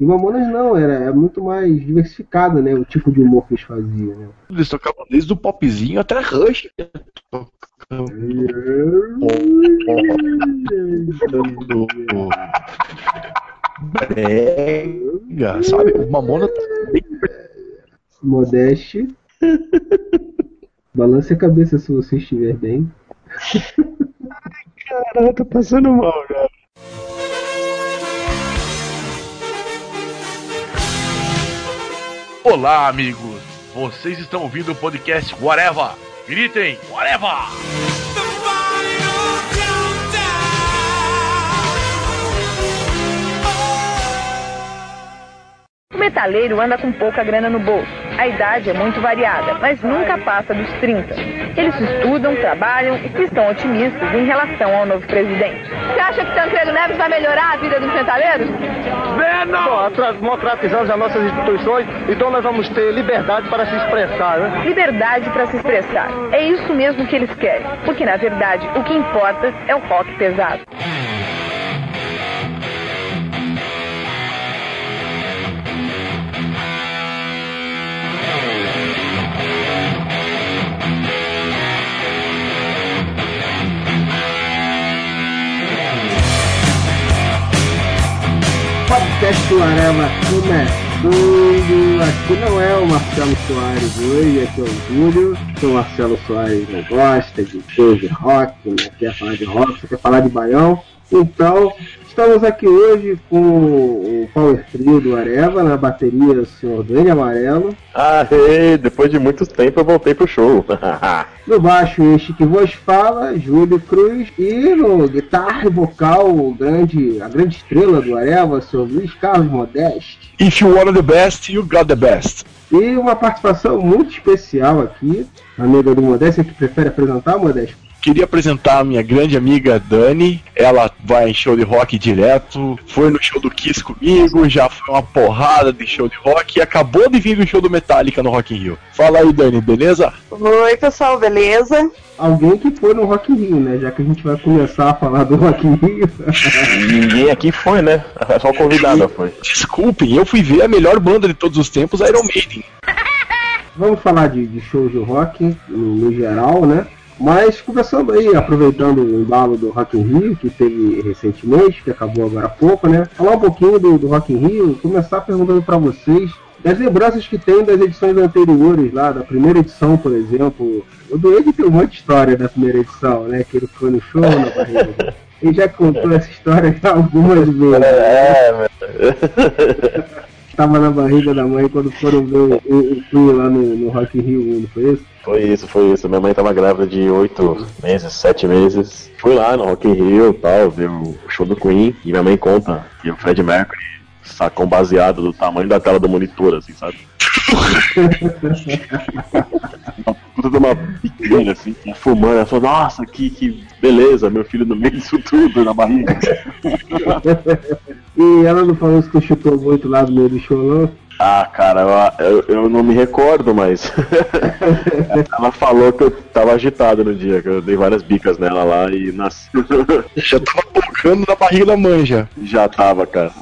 E Mamonas não, era, era muito mais diversificado, né? O tipo de humor que eles faziam, né? Eles tocavam desde o popzinho até Rush. Brega, sabe? O Mamona tá bem Modeste. Balance a cabeça se você estiver bem. Caralho, tô passando mal, cara. Olá, amigos. Vocês estão ouvindo o podcast Whatever. Gritem, Whatever! O metaleiro anda com pouca grana no bolso. A idade é muito variada, mas nunca passa dos 30. Eles estudam, trabalham e estão otimistas em relação ao novo presidente. Você acha que Tancredo Neves vai melhorar a vida dos metaleiros? Bom, democratizamos as nossas instituições, então nós vamos ter liberdade para se expressar, né? Liberdade para se expressar. É isso mesmo que eles querem. Porque, na verdade, o que importa é o rock pesado. Podcast do Arama começando. Aqui não é o Marcelo Soares hoje, aqui é o Júlio. O Marcelo Soares não gosta de show de rock, não quer falar de rock, só quer falar de baião. Então, estamos aqui hoje com o Power Trio do Areva, na bateria o senhor Dani Amarelo. Aê, depois de muito tempo eu voltei pro show. No baixo, este que vos fala, Júlio Cruz. E no guitarra e vocal, o grande, a grande estrela do Areva, o senhor Luiz Carlos Modeste. If you want the best, you got the best. E uma participação muito especial aqui, a amiga do Modeste, que prefere apresentar, Modeste. Queria apresentar a minha grande amiga Dani. Ela vai em show de rock direto. Foi no show do Kiss comigo. Já foi uma porrada de show de rock. E acabou de vir no show do Metallica no Rock in Rio. Fala aí, Dani, beleza? Oi, pessoal, beleza? Alguém que foi no Rock in Rio, né? Já que a gente vai começar a falar do Rock in Rio. Ninguém aqui foi, né? Só o convidado foi. Desculpem, eu fui ver a melhor banda de todos os tempos, Iron Maiden. Vamos falar de, de shows de rock no, no geral, né? Mas começando aí, aproveitando o embalo do Rock in Rio, que teve recentemente, que acabou agora há pouco, né? Falar um pouquinho do, do Rock in Rio, começar perguntando para vocês das lembranças que tem das edições anteriores lá, da primeira edição, por exemplo. O do Ed tem um monte de história da primeira edição, né? Que ele foi no show na barriga. Ele já contou essa história algumas vezes. É, meu. Estava na barriga da mãe quando foram ver o, o, o lá no, no Rock in Rio 1, não foi isso? Foi isso, foi isso. Minha mãe tava grávida de oito meses, sete meses. Fui lá no Rock in Rio e tal, ver o show do Queen. E minha mãe conta que o Fred Mercury sacou um baseado do tamanho da tela do monitor, assim, sabe? Uma puta de uma biqueira, assim, fumando. Ela falou, nossa, que, que beleza, meu filho no meio disso tudo, na barriga. E ela não falou isso que chutou muito lá no meio do show, não? Ah, cara, eu, eu, não me recordo, mas. ela falou que eu tava agitado no dia, que eu dei várias bicas nela lá e nasci. Já tava tocando na barriga da mãe já. Já tava, cara.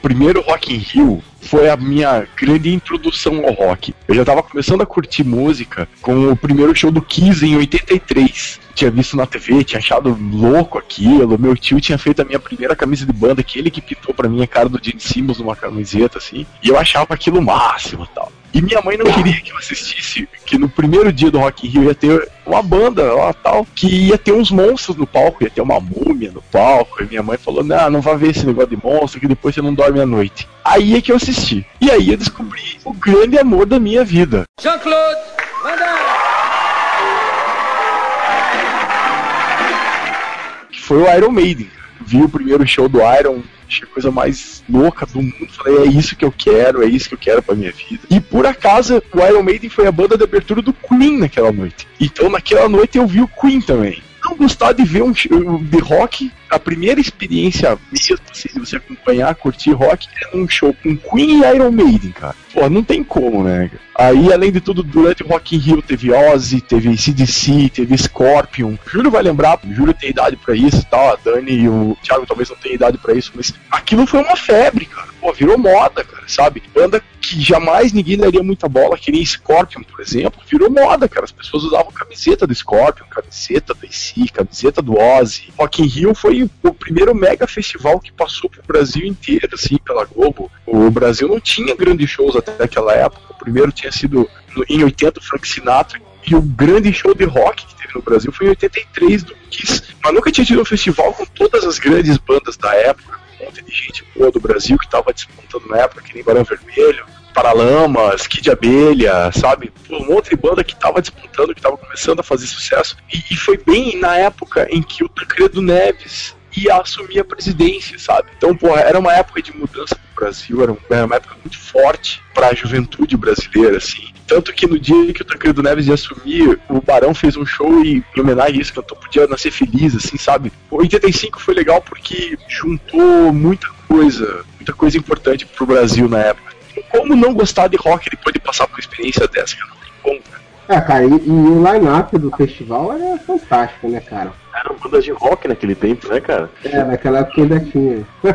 primeiro Rock in Rio foi a minha grande introdução ao rock. Eu já tava começando a curtir música com o primeiro show do Kiss em 83. Tinha visto na TV, tinha achado louco aquilo. Meu tio tinha feito a minha primeira camisa de banda, que ele que pintou pra mim a cara do Gene Simmons numa camiseta, assim. E eu achava aquilo máximo tal. E minha mãe não queria que eu assistisse, que no primeiro dia do Rock in Rio ia ter uma banda lá tal, que ia ter uns monstros no palco, ia ter uma múmia no palco. E minha mãe falou: Não, não vai ver esse negócio de monstro, que depois você não dorme à noite. Aí é que eu assisti. E aí eu descobri o grande amor da minha vida. Jean-Claude, que foi o Iron Maiden. Vi o primeiro show do Iron, achei a coisa mais louca do mundo. Falei, é isso que eu quero, é isso que eu quero pra minha vida. E por acaso, o Iron Maiden foi a banda de abertura do Queen naquela noite. Então naquela noite eu vi o Queen também. Não gostar de ver um show de rock, a primeira experiência mesmo, assim, de você acompanhar, curtir rock, é num show com Queen e Iron Maiden, cara. Pô, não tem como, né? Aí, além de tudo, durante o Rock in Rio teve Ozzy, teve CDC, teve Scorpion. Júlio vai lembrar, Júlio tem idade pra isso e tal, a Dani e o Thiago talvez não tenham idade pra isso, mas aquilo foi uma febre, cara. Pô, virou moda, cara, sabe? Banda que jamais ninguém daria muita bola, que nem Scorpion, por exemplo, virou moda, cara. As pessoas usavam camiseta do Scorpion, camiseta do AC, camiseta do Ozzy. Rock in Rio foi o primeiro mega festival que passou pro Brasil inteiro, assim, pela Globo. O Brasil não tinha grandes shows até aquela época. O primeiro tinha sido em 80 Frank Sinatra e o grande show de rock que teve no Brasil foi em 83 do Kiss. Mas nunca tinha tido um festival com todas as grandes bandas da época um monte de gente boa do Brasil que estava disputando na época, que nem Barão Vermelho, Paralamas, Kid Abelha, sabe? Um monte de banda que estava disputando, que estava começando a fazer sucesso. E, e, foi bem na época em que o Tancredo Neves ia assumir a presidência, sabe? Então, pô, era uma época de mudança pro Brasil, era, uma época muito forte para a juventude brasileira, assim. Tanto que no dia que o Tancredo Neves ia assumir, o Barão fez um show e, em homenagem a isso, cantou Podia Nascer Feliz, assim, sabe? O 85 foi legal porque juntou muita coisa, muita coisa importante pro Brasil na época. Como não gostar de rock depois de passar por uma experiência dessa? Não tem como, cara. É, cara, e, e o line-up do festival era fantástico, né, cara? Eram bandas de rock naquele tempo, né, cara? É, naquela época ainda tinha.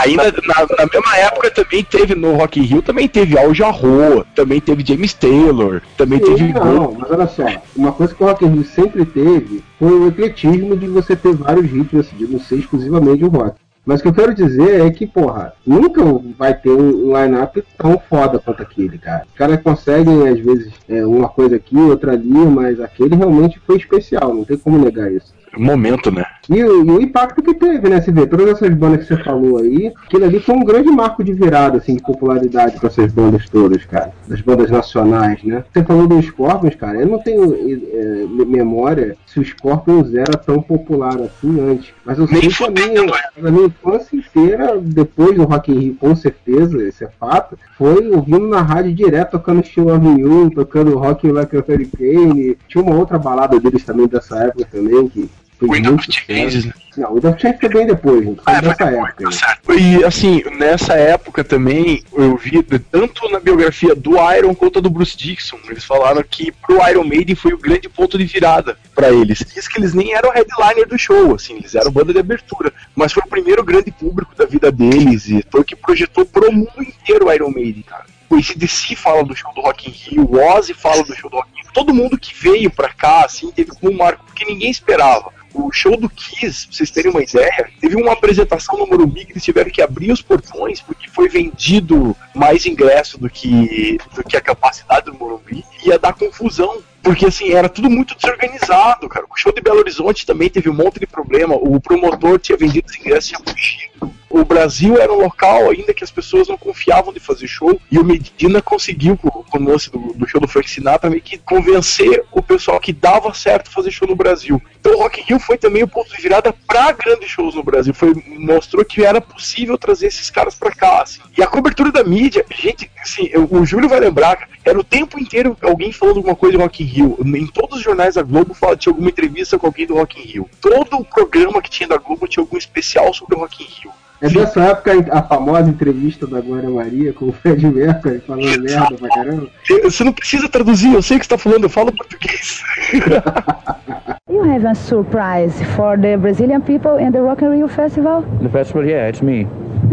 Ainda na, na, mesma época também teve no Rock in Rio, também teve Al Jarreau, também teve James Taylor, também Sim, teve... Não, mas olha só, uma coisa que o Rock in Rio sempre teve foi o ecletismo de você ter vários ritmos, assim, de não ser exclusivamente o rock. Mas o que eu quero dizer é que, porra, nunca vai ter um line-up tão foda quanto aquele, cara. Os caras conseguem, às vezes, é, uma coisa aqui, outra ali, mas aquele realmente foi especial, não tem como negar isso. Momento, né? E, e, o impacto que teve, né? Você vê, todas essas bandas que você falou aí, aquilo ali foi um grande marco de virada, assim, de popularidade para essas bandas todas, cara. Das bandas nacionais, né? Você falou dos Scorpions, cara, eu não tenho é, memória se o Scorpions era tão popular assim antes. Mas eu sei que a minha, a minha infância inteira, depois do Rock in Rio, com certeza, esse é fato, foi ouvindo na rádio direto, tocando Steel Avenue, tocando Rock Like a Hurricane. Tinha uma outra balada deles também dessa época também, que foi Wind of Change, né? Não, o Wind of Change foi bem depois, gente. Foi Ah, nessa foi época. né? certo. E assim, nessa época também, eu vi tanto na biografia do Iron quanto a do Bruce Dixon. Eles falaram que pro Iron Maiden foi o grande ponto de virada pra eles. Diz que eles nem eram headliner do show, assim, eles eram banda de abertura. Mas foi o primeiro grande público da vida deles e foi o que projetou pro mundo inteiro o Iron Maiden, cara. O ACDC fala do show do Rock in Rio, o Ozzy fala do show do Rock in Rio. Todo mundo que veio pra cá, assim, teve como um marco, porque ninguém esperava o show do Kiss, pra vocês terem uma ideia, teve uma apresentação no Morumbi que eles tiveram que abrir os portões porque foi vendido mais ingresso do que, do que a capacidade do Morumbi e ia dar confusão. Porque assim, era tudo muito desorganizado, cara. O show de Belo Horizonte também teve um monte de problema. O promotor tinha vendido os ingressos e tinha fugido. O Brasil era um local ainda que as pessoas não confiavam de fazer show. E o Medina conseguiu, com, o lance do, do show do Frank Sinatra, meio que convencer o pessoal que dava certo fazer show no Brasil. Então o Rock Rio foi também o ponto de virada para grandes shows no Brasil. Foi, mostrou que era possível trazer esses caras para cá. Assim. E a cobertura da mídia, gente, assim, eu- o Júlio vai lembrar, era o tempo inteiro alguém falando alguma coisa do Rock Rio. Em todos os jornais da Globo fala, tinha alguma entrevista com alguém do Rock in Rio. Todo o programa que tinha da Globo tinha algum especial sobre o Rock in Rio. É dessa época a famosa entrevista da Glória Maria com o Fred Mercury falando merda pra caramba. Você não precisa traduzir, eu sei o que você tá falando, eu falo português. You have a surprise for the Brazilian people in the Rock in Rio Festival? The festival, yeah, it's me.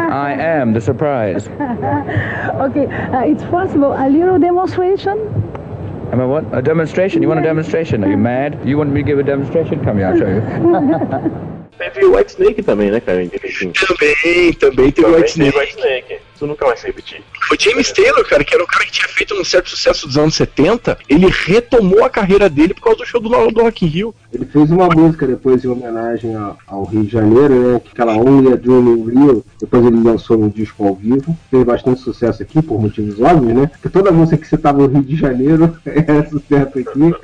I am the surprise. Okay, uh, it's possible a little demonstration? Am I what? A demonstration? You want a demonstration? Are you mad? You want me to give a demonstration? Come here, I'll show you. Teve o White Snake também, né, cara? em 85. também, também teve o White Snake. Isso nunca vai se repetir. O James Taylor, cara, que era um cara que tinha feito um certo sucesso dos anos 70, ele retomou a carreira dele por causa do show do, do Rock in Rio. Ele fez uma música depois em homenagem ao, ao Rio de Janeiro, né? Que aquela Only a Dream in Rio. Depois ele lançou um disco ao vivo. Fez bastante sucesso aqui, por motivos óbvios, né? Porque toda música que você tava no Rio de Janeiro é sucesso aqui.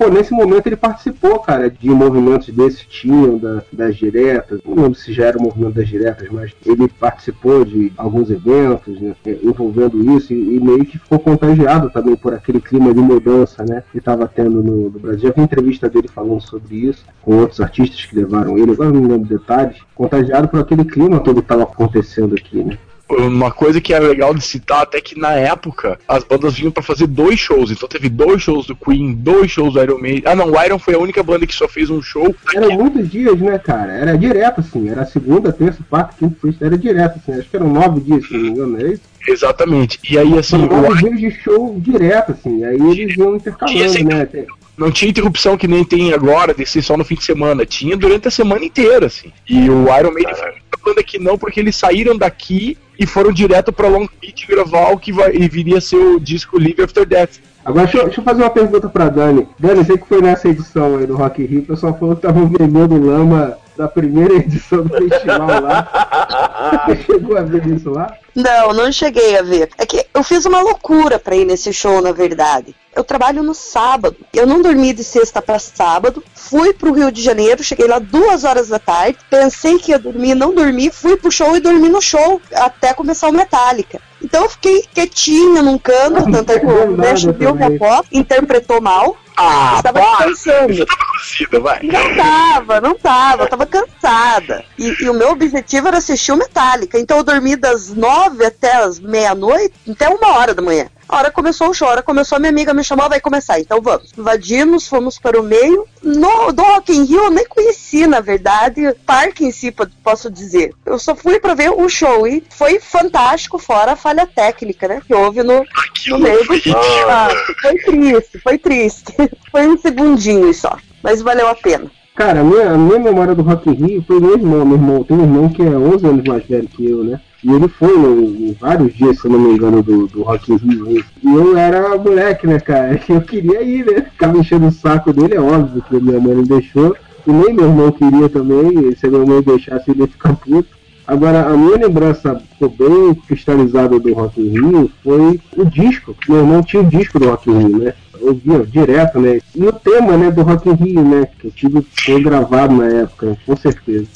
Pô, nesse momento ele participou, cara, de movimentos desses tinham, da- das diretas. Não lembro se já era o movimento das diretas, mas ele participou de alguns eventos, né, é, envolvendo isso e, e meio que ficou contagiado também por aquele clima de mudança, né, que estava tendo no, no Brasil. Já vi entrevista dele falando sobre isso, com outros artistas que levaram ele, agora não lembro detalhes, contagiado por aquele clima todo que estava acontecendo aqui, né. Uma coisa que é legal de citar até que na época as bandas vinham pra fazer dois shows. Então teve dois shows do Queen, dois shows do Iron Maiden. Ah não, o Iron foi a única banda que só fez um show. Eram muitos dias, né, cara? Era direto, assim. Era segunda, terça, quarta, quinta, sexta. Era direto, assim. Acho que eram nove dias, se não me engano, é isso? Exatamente. E aí, assim, nove dias de show direto, assim. Aí eles iam intercalando, né? Não tinha interrupção que nem tem agora, de ser só no fim de semana. Tinha durante a semana inteira, assim. E o Iron Maiden foi banda que não, porque eles saíram daqui e foram direto pra Long Beach gravar o que vai, e viria ser o disco Live After Death. Agora, deixa eu, deixa eu fazer uma pergunta pra Dani. Dani, sei que foi nessa edição aí do Rock Rio, o pessoal falou que estavam vendendo lama da primeira edição do festival lá. Você chegou a ver isso lá? Não, não cheguei a ver. É que eu fiz uma loucura pra ir nesse show, na verdade. Eu trabalho no sábado. Eu não dormi de sexta pra sábado. Fui pro Rio de Janeiro, cheguei lá duas horas da tarde. Pensei que ia dormir, não dormi. Fui pro show e dormi no show até começar o Metallica. Então eu fiquei quietinha num canto, tanto é que o Nash viu minha foto, interpretou mal. Ah, Estava para! descansando. Você tava cozida, vai. Não tava, não tava, eu tava cansada. E, e o meu objetivo era assistir o Metallica. Então eu dormi das nove até as meia-noite, até uma hora da manhã. A hora começou o show, a hora começou, minha amiga me chamou, vai começar, então vamos. Invadimos, fomos para o meio. No, do Rock in Rio eu nem conheci, na verdade, o parque em si, po- posso dizer. Eu só fui para ver o show e foi fantástico, fora a falha técnica, né, que houve no, no meio foi do ah, Foi triste, foi triste. Foi um segundinho só, mas valeu a pena. Cara, a minha, a minha memória do Rock in Rio foi meu irmão. Meu irmão tem um irmão que é 11 anos mais velho que eu, né? E ele foi no- em vários dias, se eu não me engano, do, do Rock in Rio. E eu era moleque, né, cara? Eu queria ir, né? Ficava enchendo o saco dele, é óbvio que minha mãe não deixou. E nem meu irmão queria também. Se minha mãe deixasse, ele ia ficar puto. Agora, a minha lembrança bem cristalizada do Rock in Rio foi o disco. Meu irmão tinha o disco do Rock in Rio, né? Eu via direto, né? E o tema, né, do Rock in Rio, né? Que eu tive foi gravado na época, com certeza.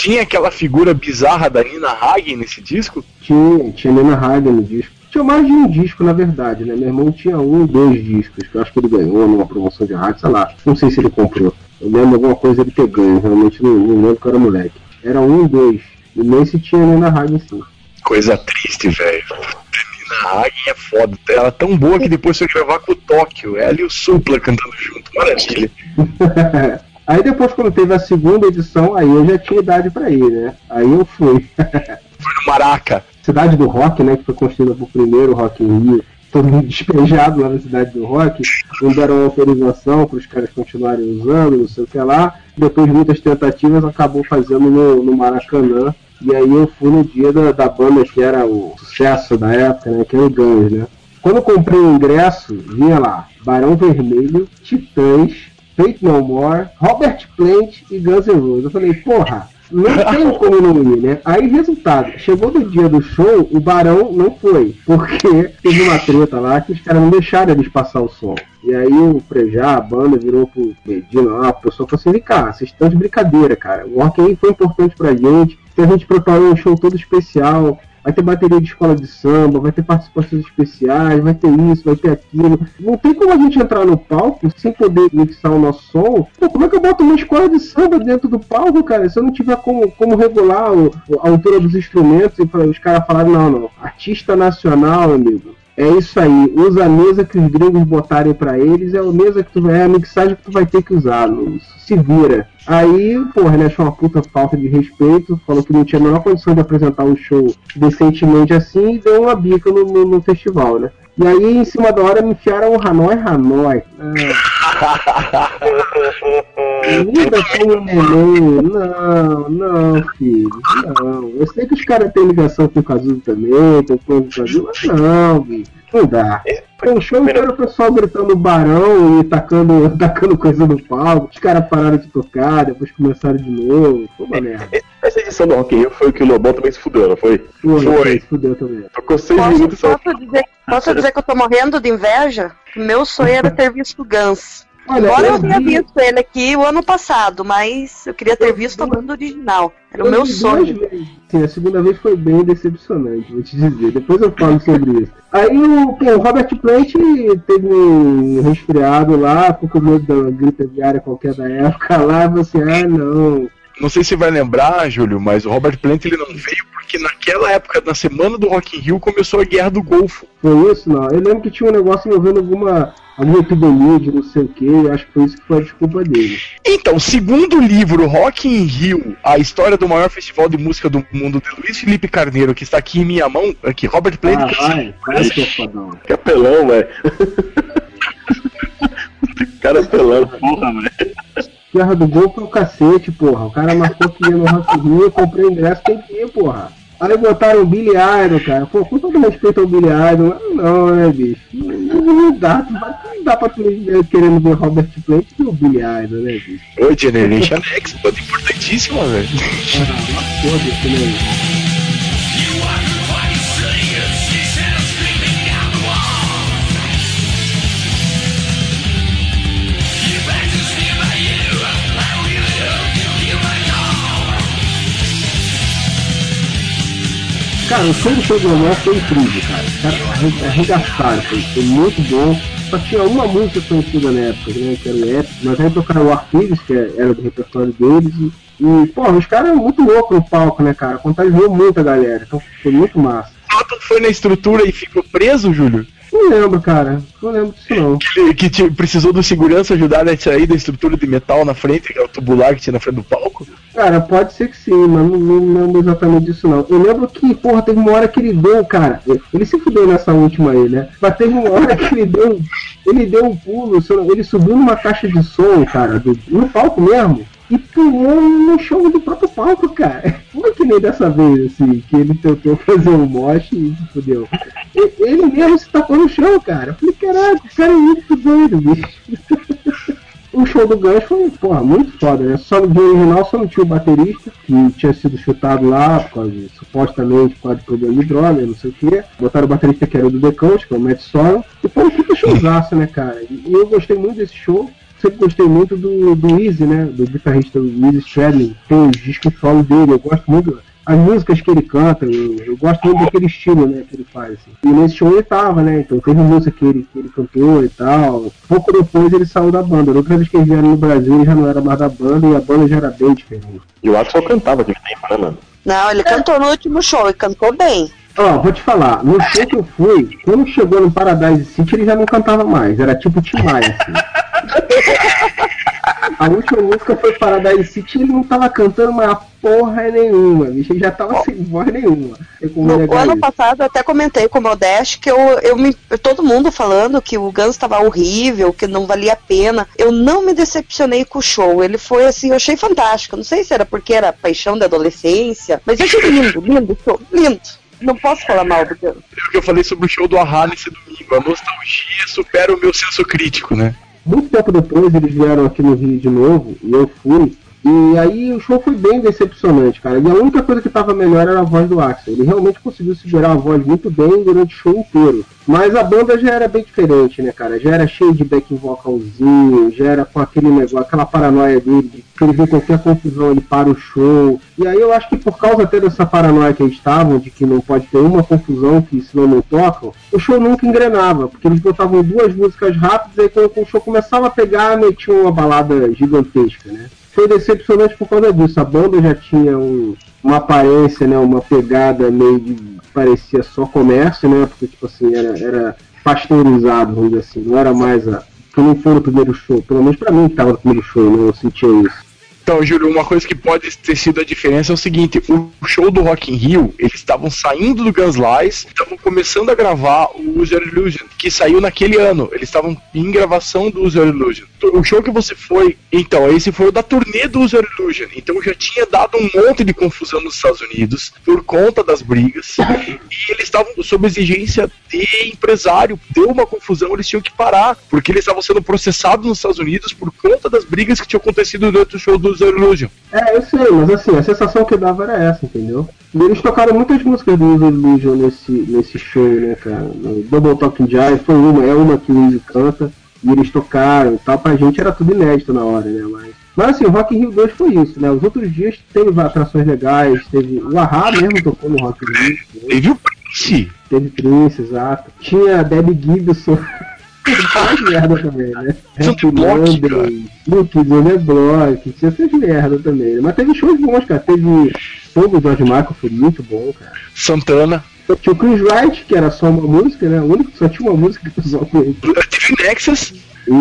Tinha aquela figura bizarra da Nina Hagen nesse disco? Tinha, tinha Nina Hagen no disco. Tinha mais de um disco, na verdade, né? Meu irmão tinha um, dois discos, que eu acho que ele ganhou numa promoção de rádio, sei lá. Não sei se ele comprou. Eu lembro alguma coisa ele ter ganho, realmente não, não lembro que era moleque. Era um, dois. E nesse tinha Nina Hagen sim. Coisa triste, velho. Nina Hagen é foda. Ela é tão boa que depois foi gravar com o Tóquio. Ela e o Supla cantando junto. Maravilha. aí depois, quando teve a segunda edição, aí eu já tinha idade pra ir, né? Aí eu fui. Foi no Maraca. Cidade do Rock, né? Que foi construída por primeiro Rock in Rio. Todo mundo despejado lá na Cidade do Rock. Não deram autorização para os caras continuarem usando, não sei o que lá. Depois de muitas tentativas, acabou fazendo no, no Maracanã. E aí eu fui no dia da, da banda que era o sucesso da época, né? Que era o Guns, né? Quando eu comprei o ingresso, vinha lá Barão Vermelho, Titãs, Fate No More, Robert Plant e Guns N' Roses. Eu falei, porra, não tem como não ir, né? Aí, resultado, chegou no dia do show, o Barão não foi, porque teve uma treta lá que os caras não deixaram eles passar o som. E aí o Prejá, a banda, virou pro Medina lá, a pessoa falou assim, cá, vocês estão de brincadeira, cara. O Rock foi importante pra gente, então a gente preparou um show todo especial, vai ter bateria de escola de samba, vai ter participações especiais, vai ter isso, vai ter aquilo. Não tem como a gente entrar no palco sem poder mixar o nosso som. Pô, como é que eu boto uma escola de samba dentro do palco, cara? Se eu não tiver como, como regular o- a altura dos instrumentos e os caras falarem, não, não, artista nacional, amigo. É isso aí, usa a mesa que os gringos botarem pra eles, é a mesa que tu vai, é a mixagem que tu vai ter que usar, não- se vira. Aí, porra, ele achou uma puta falta de respeito, falou que não tinha a menor condição de apresentar um show decentemente assim e deu uma bica no, no- no festival, né? E aí, em cima da hora, me enfiaram o Hanoi Hanoi. Ah. Lida com o neném. Não, não, filho. Não. Eu sei que os caras têm ligação com o Cazuza também, tem coisa com o Cazuza, mas não, bicho. Não dá. Foi um show inteiro o pessoal gritando barão e tacando, tacando coisa no palco. Os caras pararam de tocar, depois começaram de novo. Foi uma merda. Essa edição do Rock in Rio foi que o Lobão também se fudeu, não foi? Foi, Foi. foi. Fudeu também. Tocou seis Posso, minutos só. posso dizer, posso dizer que eu tô morrendo de inveja? Meu sonho era ter visto o Guns. Olha, Embora eu eu tenha vi- visto ele aqui o ano passado, mas eu queria ter visto a banda original. Era o Eu meu vi sonho. Sim, a segunda vez foi bem decepcionante, vou te dizer. Depois eu falo sobre isso. Aí o, o Robert Plant teve um resfriado lá, ficou com medo da gripe aviária qualquer da época lá, e assim, ah não. Não sei se vai lembrar, Júlio, mas o Robert Plant ele não veio porque naquela época, na semana do Rock in Rio, começou a Guerra do Golfo. Foi isso, não. Eu lembro que tinha um negócio envolvendo alguma, alguma epidemia de não sei o que, acho que foi isso que foi a desculpa dele. Então, segundo o livro Rock in Rio, a história do maior festival de música do mundo de Luiz Felipe Carneiro, que está aqui em minha mão, aqui, Robert Plant. Ah, vai, vai, seu fodão. Que apelão, velho. cara apelão, porra, velho. Guerra do Golfo é o cacete, porra. O cara marcou que ia no Rock Rio, eu comprei o ingresso, tem que ir, porra. Aí botaram o Billy Idol, cara. Pô, com todo respeito ao Billy Idol, não, né, bicho? Não, não dá, não dá pra tu querendo ver Robert Plant e o Billy Idol, né, bicho? Ô, Generation X, banda importantíssima, velho. Ah, foda-se, né? Cara, o show do do Romão foi incrível, cara. Os caras arre- arregaçaram, foi, foi muito bom. Só tinha uma música conhecida na época, né? Que era o Epic, mas aí tocaram o Arquíveis, que era do repertório deles. E, e pô, os caras eram muito loucos no palco, né, cara? Contagiou muito a galera. Então foi muito massa. Sutton foi na estrutura e ficou preso, Júlio? Não lembro, cara. Não lembro disso não. Que, que te- precisou do segurança ajudar a sair da estrutura de metal na frente, que é o tubular que tinha na frente do palco? Cara, pode ser que sim, mas não, não lembro exatamente disso não. Eu lembro que, porra, teve uma hora que ele deu, cara. Ele se fudeu nessa última aí, né? Mas teve uma hora que ele deu. Ele deu um pulo, ele subiu numa caixa de som, cara, do- no palco mesmo. E pulou no show do próprio palco, cara. Foi que nem dessa vez, assim, que ele tentou fazer um mosh e se fudeu. E- Ele mesmo se tacou no chão, cara. Eu falei, caraca, o cara é muito doido, bicho. O show do Guns foi, porra, muito foda, né? Só no original só não tinha o baterista, que tinha sido chutado lá, por causa de, supostamente por causa de problema de droga, não sei o quê. Botaram o baterista que era do The Coach, que é o Matt Sorum. E foi um puta showzaço, né, cara? E eu gostei muito desse show. Sempre gostei muito do, do Easy, né? Do guitarrista Easy Stradlin. Tem os discos solo dele, eu gosto muito as músicas que ele canta, eu, eu gosto muito daquele estilo, né, que ele faz. assim. E nesse show ele tava, né, então teve música que ele, que ele cantou e tal. Pouco depois ele saiu da banda. Da outra vez que eles vieram no Brasil ele já não era mais da banda e a banda já era bem diferente. E o Axel cantava aquele tempo, né, mano? Não, ele cantou no último show e cantou bem. Ó, vou te falar, no show que eu fui, quando chegou no Paradise City ele já não cantava mais, era tipo Tim Maia, assim. A última música foi Paradise City e ele não tava cantando mais porra nenhuma, bicho, ele já tava sem voz nenhuma. No, ano isso. passado eu até comentei com o Modeste que eu, eu me, todo mundo falando que o Guns estava horrível, que não valia a pena. Eu não me decepcionei com o show. Ele foi assim, eu achei fantástico. Não sei se era porque era paixão da adolescência, mas eu achei lindo, lindo o show, lindo. Não posso falar mal do Guns. É o que eu falei sobre o show do Ahá nesse domingo. A nostalgia supera o meu senso crítico, né? Muito tempo depois eles vieram aqui no Rio de novo e eu fui. E aí o show foi bem decepcionante, cara. E a única coisa que tava melhor era a voz do Axel. Ele realmente conseguiu segurar a voz muito bem durante o show inteiro. Mas a banda já era bem diferente, né, cara? Já era cheio de backing vocalzinho, já era com aquele negócio, aquela paranoia dele, de que ele vê qualquer confusão, ele para o show. E aí eu acho que por causa até dessa paranoia que eles estavam, de que não pode ter uma confusão, que senão não tocam, o show nunca engrenava, porque eles botavam duas músicas rápidas, aí quando o show começava a pegar, metiam uma balada gigantesca, né? Foi decepcionante por causa disso. A banda já tinha um- uma aparência, né, uma pegada meio de parecia só comércio, né? Porque tipo assim, era, era pasteurizado, vamos dizer assim, não era mais a. Que não foi no primeiro show, pelo menos pra mim que tava no primeiro show, né? Eu sentia isso. Então, Júlio, uma coisa que pode ter sido a diferença é o seguinte: o show do Rock in Rio, eles estavam saindo do Guns Lies, estavam começando a gravar o User Illusion, que saiu naquele ano. Eles estavam em gravação do User Illusion. O show que você foi, então, esse foi o da turnê do User Illusion. Então já tinha dado um monte de confusão nos Estados Unidos por conta das brigas. E eles estavam sob exigência de empresário. Deu uma confusão, eles tinham que parar, porque eles estavam sendo processados nos Estados Unidos por conta das brigas que tinham acontecido durante o show do User Illusion. É, eu sei, mas assim, a sensação que dava era essa, entendeu? E eles tocaram muitas músicas do User Illusion nesse, nesse show, né, cara? No Double Talking Jive foi uma, é uma que o Easy canta, e eles tocaram e tal, pra gente era tudo inédito na hora, né? Mas, mas assim, o Rock in Rio 2 foi isso, né? Os outros dias teve atrações legais, teve. O Ahá mesmo tocou no Rock in Rio. Teve o Prince. Teve Prince, exato. Tinha a Debbie Gibson. Faz merda também, né? Monday, Luke The Block, tinha essas merda também. né? Mas teve shows bons, cara. Teve todo o George Michael, foi muito bom, cara. Santana. Tinha o Chris Wright, que era só uma música, né? O único que só tinha uma música que o pessoal conhecia. Teve Nexus.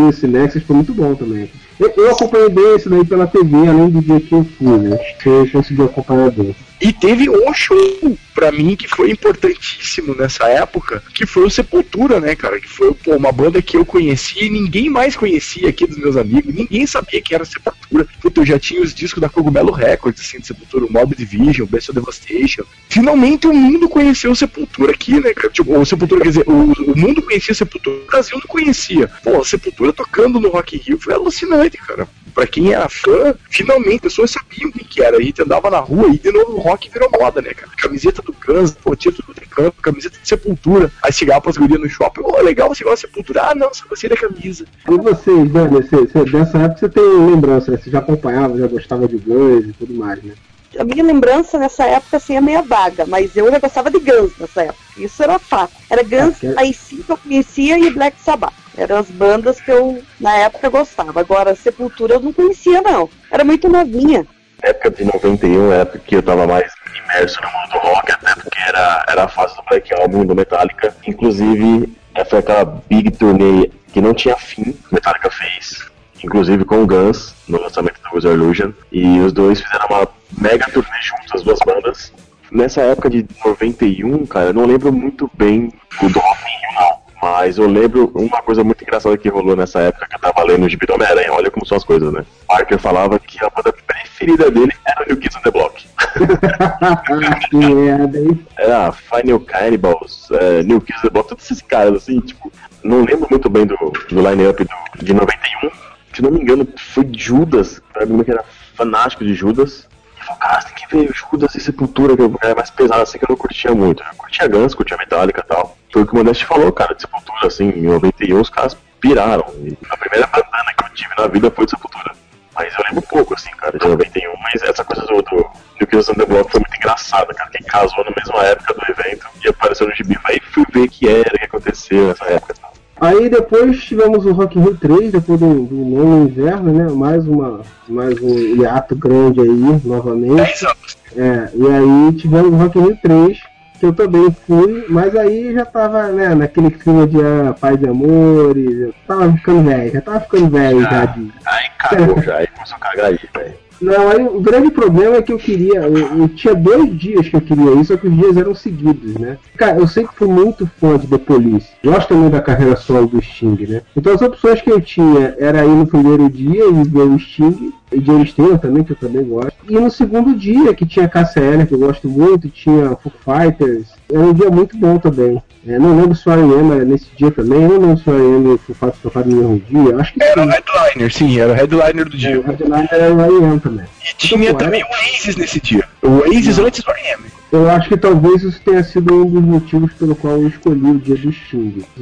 Isso, Nexus foi muito bom também. Eu, eu acompanhei bem esse daí pela TV, além do dia que eu fui, né? Que eu consegui acompanhar bem. E teve um show, pra mim, que foi importantíssimo nessa época, que foi o Sepultura, né, cara? Que foi pô, uma banda que eu conhecia e ninguém mais conhecia aqui dos meus amigos. Ninguém sabia que era Sepultura. Puta, eu já tinha os discos da Cogumelo Records, assim, de Sepultura, o Mob Division, Best of Devastation. Finalmente o mundo conheceu Sepultura aqui, né, cara? Tipo, o Sepultura, quer dizer, o, o mundo conhecia Sepultura, o Brasil não conhecia. Pô, a Sepultura tocando no Rock in Rio foi alucinante, cara pra quem era fã, finalmente pessoas sabiam o que, que era. A gente andava na rua e de novo o rock virou moda, né, cara? Camiseta do Guns, pô, tinha tudo de canto, camiseta de Sepultura. Aí chegava pras gurias no shopping, ô, legal, você gosta de Sepultura? Ah, não, só gostei da camisa. E vocês, Dani, você, você- dessa época você tem lembrança, né? Você já acompanhava, já gostava de Guns e tudo mais, né? A minha lembrança nessa época assim é meio vaga, mas eu já gostava de Guns nessa época. Isso era fato. Era Guns, Ah, que- IC que eu conhecia e Black Sabbath. Eram as bandas que eu, na época, gostava. Agora, Sepultura eu não conhecia, não. Era muito novinha. época de 91, é época que eu tava mais imerso no mundo do rock, até porque era, era a fase do Black Album do Metallica. Inclusive, foi aquela big turnê que não tinha fim, Metallica fez, inclusive com o Guns, no lançamento do User Illusion. E os dois fizeram uma mega turnê juntos, as duas bandas. Nessa época de 91, cara, eu não lembro muito bem o do Rio, não. Mas eu lembro uma coisa muito engraçada que rolou nessa época que eu tava lendo o Gibi do Homem-Aranha. Olha como são as coisas, né? Parker falava que a banda preferida dele era o New Kids on the Block. que merda, hein? Era Final Cannibals, é, New Kids on the Block, todos esses caras, assim, tipo... Não lembro muito bem do, do line-up de 91. Se não me engano, foi Judas. Pra mim que era fanático de Judas. Falou, cara, tem que ver Judas e Sepultura, que era mais pesado, assim, que eu não curtia muito. Eu curtia Guns, curtia Metallica e tal. Foi o que o Modeste falou, cara, de Sepultura, assim, em 91 os caras piraram. E a primeira bandana que eu tive na vida foi de Sepultura. Mas eu lembro pouco, assim, cara, de 91, mas essa coisa do, do New Kids on the Block foi muito engraçada, cara. Quem casou na mesma época do evento e apareceu no gibi, aí fui ver o que era, o que aconteceu nessa época. e tal. Aí depois tivemos o Rock in Rio 3, depois do, do longo inverno, né? Mais, uma, mais um hiato grande aí, novamente. 10 anos. É, e aí tivemos o Rock in Rio 3, que eu também fui, mas aí já tava, né, naquele clima de ah, paz e amores, eu tava ficando velho, já tava ficando velho já de. Aí cagou já, aí começou a cagar aí, velho. Não, aí o grande problema é que eu queria. Eu, eu tinha dois dias que eu queria isso, só que os dias eram seguidos, né? Cara, eu sempre fui muito fã de The Police. Gosto também da carreira solo do Sting, né? Então as opções que eu tinha era ir no primeiro dia e ver o Sting, e James Taylor também, que eu também gosto. E no segundo dia, que tinha Eller, que eu gosto muito, tinha Foo Fighters. Era um dia muito bom também. É, não lembro se o R.E.M. era nesse dia também, eu não lembro se o R.E.M. Foo Fighters tocaram no mesmo dia. Acho que Era o headliner, sim, era o headliner do É, dia. o headliner era o R.E.M. também. E tinha Então, também o Oasis nesse dia. O Oasis antes do R.E.M. Eu acho que talvez isso tenha sido um dos motivos pelo qual eu escolhi o dia do Sting.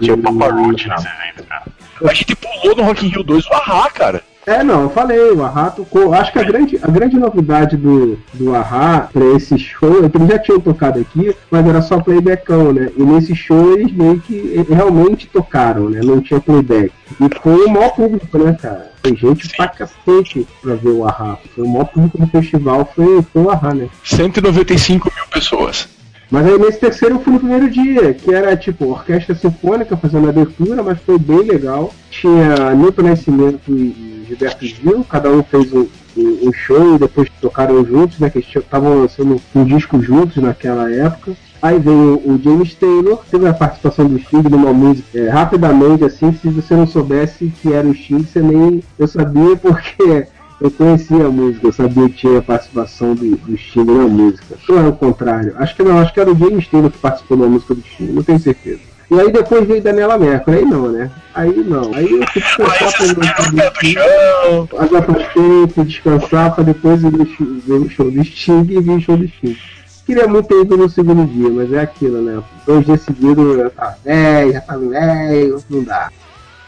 Tinha o Papa Roach nesse evento, cara. A gente pulou no Rock in Rio 2 o Ahá, cara. É, não, eu falei, o Ahá tocou. Acho que a grande, a grande novidade do, do Ahá pra esse show é que eles já tinham tocado aqui, mas era só playbackão, né? E nesse show eles meio que realmente tocaram, né? Não tinha playback. E foi o maior público, né, cara? Tem gente pra cacete pra ver o Ahá. Foi o maior público do festival, foi, foi o Ahá, né? 195 mil pessoas. Mas aí nesse terceiro eu fui no primeiro dia, que era tipo orquestra sinfônica fazendo abertura, mas foi bem legal. Tinha Newton Nascimento e Gilberto Gil, cada um fez um, um- um show e depois tocaram juntos, né? Que estavam lançando um disco juntos naquela época. Aí veio o James Taylor, teve a participação do Sting numa música é, rapidamente, assim, se você não soubesse que era o Sting, você nem. Eu sabia porque eu conhecia a música, eu sabia que tinha a participação do, do Sting na música. Ou é o contrário? Acho que não, acho que era o James Taylor que participou da música do Sting, não tenho certeza. E aí depois veio Daniela Mercury, aí não, né? Aí não, aí eu fui descansar pra saíram ver o pé do chão. água pra frente, descansar pra depois ver o show do Sting e ver o show do Sting. Queria muito ter ido no segundo dia, mas é aquilo, né? Dois dias seguidos eu tava velho, já tava velho, não dá.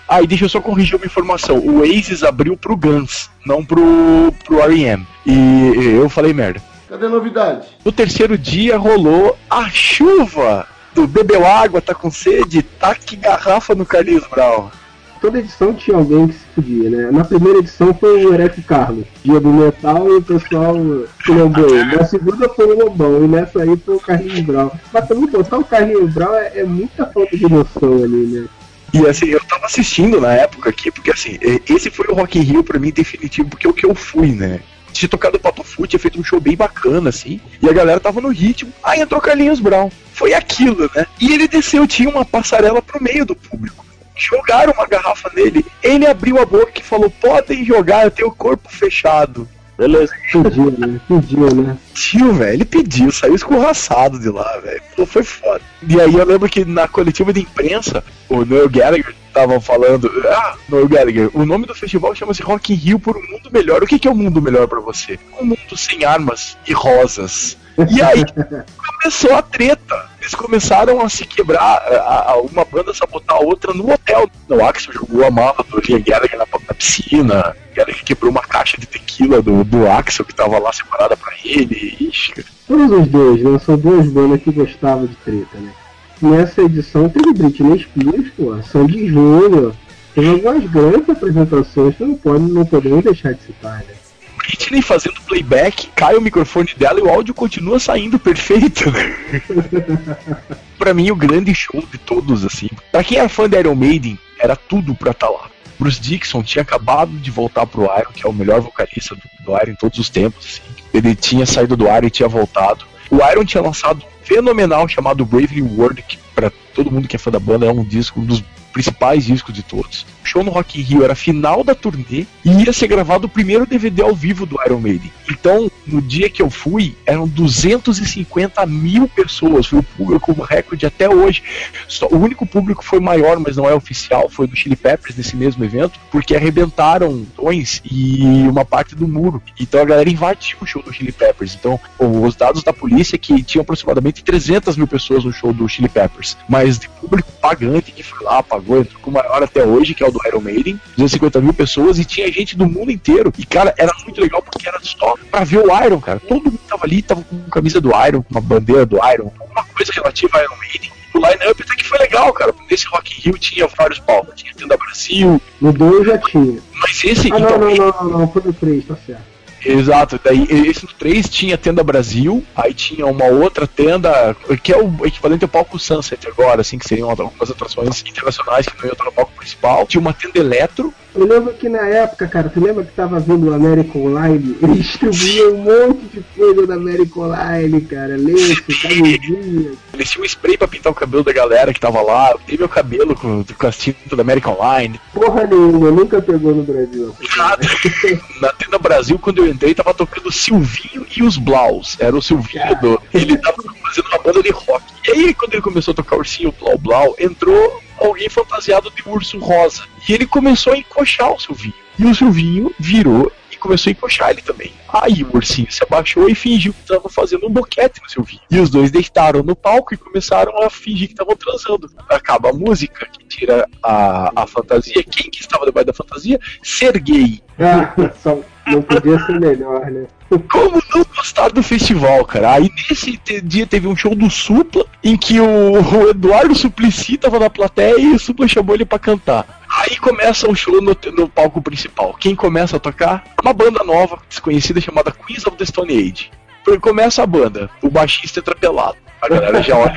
Ah, e deixa eu só corrigir uma informação. O Oasis abriu pro Guns, não pro, pro R.E.M. E eu falei merda. Cadê a novidade? No terceiro dia rolou a chuva bebeu água, tá com sede, taque garrafa no Carlinhos Brown. Toda edição tinha alguém que se podia, né? Na primeira edição foi o Eric Carlos, dia do metal, e o pessoal se lembrou. Na segunda foi o Lobão, e nessa aí foi o Carlinhos Brown. Mas também botar o Carlinhos Brown é, é muita falta de noção ali, né? E assim, eu tava assistindo na época aqui, porque assim, e- esse foi o Rock in Rio pra mim definitivo, porque é o que eu fui, né? Tinha tocado o Pato Fu, tinha feito um show bem bacana, assim, e a galera tava no ritmo. Aí entrou Carlinhos Brown. Foi aquilo, né? E ele desceu, tinha uma passarela pro meio do público. Jogaram uma garrafa nele, ele abriu a boca e falou: podem jogar, eu tenho o corpo fechado. Beleza. Pediu, né? Pediu, né? Tio, velho, ele pediu, saiu escorraçado de lá, velho. Pô, Foi foda. E aí eu lembro que na coletiva de imprensa, o Noel Gallagher tava falando, ah, Noel Gallagher, o nome do festival chama-se Rock in Rio por um mundo melhor. O que, que é um mundo melhor pra você? Um mundo sem armas e rosas. E aí começou a treta. Eles começaram a se quebrar, a, a- uma banda sabotar a outra no hotel. O Axel jogou a mala do Liam Gallagher na, na piscina. Gallagher quebrou uma caixa de tequila do, do Axel que tava lá separada pra ele. Ixi. Todos os dois, né? São duas bandas que gostavam de treta, né? Nessa edição teve Britney Spears, pô, Sandy Júnior. Teve algumas grandes apresentações que não, não podemos deixar de citar, né? Britney fazendo playback, cai o microfone dela e o áudio continua saindo perfeito, pra mim, o grande show de todos, assim. Pra quem é fã de Iron Maiden, era tudo pra estar lá. Bruce Dixon tinha acabado de voltar pro Iron, que é o melhor vocalista do, do Iron em todos os tempos, assim. Ele tinha saído do Iron e tinha voltado. O Iron tinha lançado um fenomenal chamado Bravely World, que pra todo mundo que é fã da banda é um disco, um dos principais discos de todos. Show no Rock in Rio era final da turnê e ia ser gravado o primeiro DVD ao vivo do Iron Maiden. Então, no dia que eu fui, eram 250 mil pessoas. Foi o público recorde até hoje. Só- o único público foi maior, mas não é oficial, foi do Chili Peppers nesse mesmo evento, porque arrebentaram tons e uma parte do muro. Então a galera invadiu o show do Chili Peppers. Então, os dados da polícia é que tinha aproximadamente 300 mil pessoas no show do Chili Peppers. Mas de público pagante que foi lá, pagou, entrou com o maior até hoje, que é o do Iron Maiden, 250 mil pessoas, e tinha gente do mundo inteiro. E, cara, era muito legal porque era só pra ver o Iron, cara. Todo mundo tava ali, tava com camisa do Iron, com uma bandeira do Iron, alguma coisa relativa a Iron Maiden. O line-up até que foi legal, cara. Nesse Rock in Rio tinha vários palcos. Tinha Tenda Brasil, No 2 já tinha. mas esse. Ah, então, não, não, não, não, não, foi no 3, tá certo. Exato, daí esse no 3 tinha tenda Brasil, aí tinha uma outra tenda, que é o equivalente ao palco Sunset agora, assim, que seriam algumas atrações internacionais que não iam estar no palco principal. Tinha uma tenda Eletro, Eu lembro que na época, cara, tu lembra que tava vindo o American Online? Eles distribuíam um monte de coisa da American Online, cara. Lenço, camisinha. eles tinham um spray pra pintar o cabelo da galera que tava lá, eu pintei meu cabelo com, com as tintas da American Online. Porra nenhuma, nunca pegou no Brasil. Nada. Na tenda Brasil, quando eu entrei, tava tocando Silvinho e os Blaus. Era o Silvinho do. Ele tava fazendo uma banda de rock. E aí, quando ele começou a tocar Ursinho Blau Blau, entrou alguém fantasiado de urso rosa. E ele começou a encoxar o Silvinho. E o Silvinho virou e começou a encoxar ele também. Aí o ursinho se abaixou e fingiu que tava fazendo um boquete no Silvinho. E os dois deitaram no palco e começaram a fingir que estavam transando. Acaba a música, que tira a, a fantasia. Quem que estava debaixo da fantasia? Ser gay. Ah, só não podia ser melhor, né? Como não gostar do festival, cara? Aí nesse dia teve um show do Supla, em que o, Eduardo Suplicy tava na plateia e o Supla chamou ele pra cantar. Aí começa o show no, no palco principal. Quem começa a tocar? Uma banda nova, desconhecida, chamada Queens of the Stone Age. Começa a banda, o baixista pelado. A galera já olha.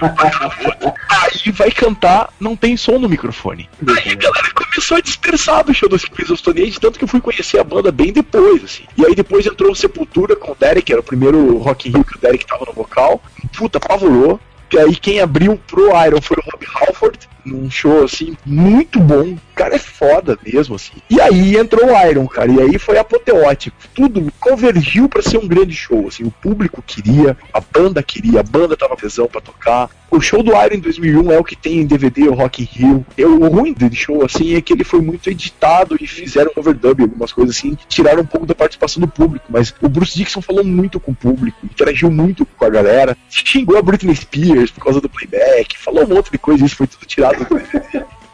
Aí vai cantar, não tem som no microfone. Aí a galera começou a dispersar do show do Queens of Stone Age, tanto que eu fui conhecer a banda bem depois, assim. E aí depois entrou o Sepultura com o Derek, era o primeiro Rock in Rio que o Derek tava no vocal. Puta, apavorou. E aí quem abriu pro Iron foi o Rob Halford, num show assim, muito bom. O cara é foda mesmo, assim. E aí entrou o Iron, cara, e aí foi apoteótico. Tudo convergiu pra ser um grande show, assim. O público queria, a banda queria, a banda tava tesão pra tocar. O show do Iron em 2001 é o que tem em DVD, o Rock in Rio. Eu, o ruim dele show, assim, é que ele foi muito editado e fizeram overdub, algumas coisas assim, tiraram um pouco da participação do público. Mas o Bruce Dixon falou muito com o público, interagiu muito com a galera, xingou a Britney Spears por causa do playback, falou um monte de coisa, isso foi tudo tirado.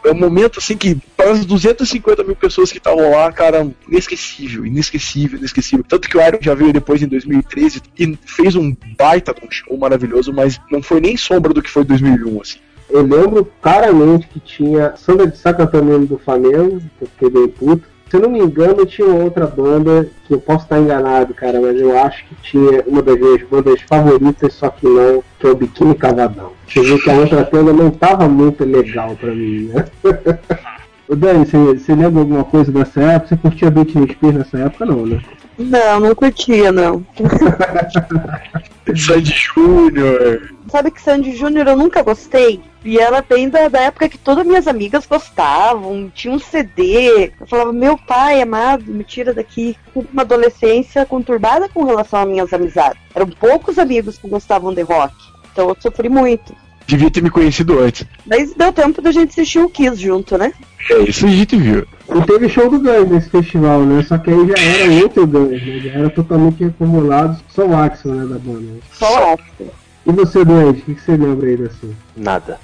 É um momento assim que, para as 250 mil pessoas que estavam lá, cara, inesquecível, inesquecível, inesquecível. Tanto que o Iron já veio depois em 2013 e fez um baita um show maravilhoso, mas não foi nem sombra do que foi 2001, assim. Eu lembro claramente que tinha Sandra de Sá cantando do Flamengo, que eu fiquei bem puto. Se eu não me engano, tinha outra banda, que eu posso estar enganado, cara, mas eu acho que tinha uma das minhas bandas favoritas, só que não, que é o Biquíni Cavadão. Você vê que a outra banda não tava muito legal pra mim, né? Ô Dani, você, lembra alguma coisa dessa época? Você curtia Britney Spears nessa época, não, né? Não, não curtia, não. Sandy Júnior. Sabe que Sandy Júnior eu nunca gostei? E ela vem da, da época que todas minhas amigas gostavam, tinha um CD. Eu falava, meu pai amado, me tira daqui. Uma adolescência conturbada com relação às minhas amizades. Eram poucos amigos que gostavam de rock. Então eu sofri muito. Devia ter me conhecido antes. Mas deu tempo da gente assistir o Kiss junto, né? É isso a gente viu. E teve show do Guns nesse festival, né? Só que aí já era outro Guns, né? Já era totalmente reformulado, só o Axel, né, da banda. Só o Axel. E você, Doente, o que, que você lembra aí assim? Nada.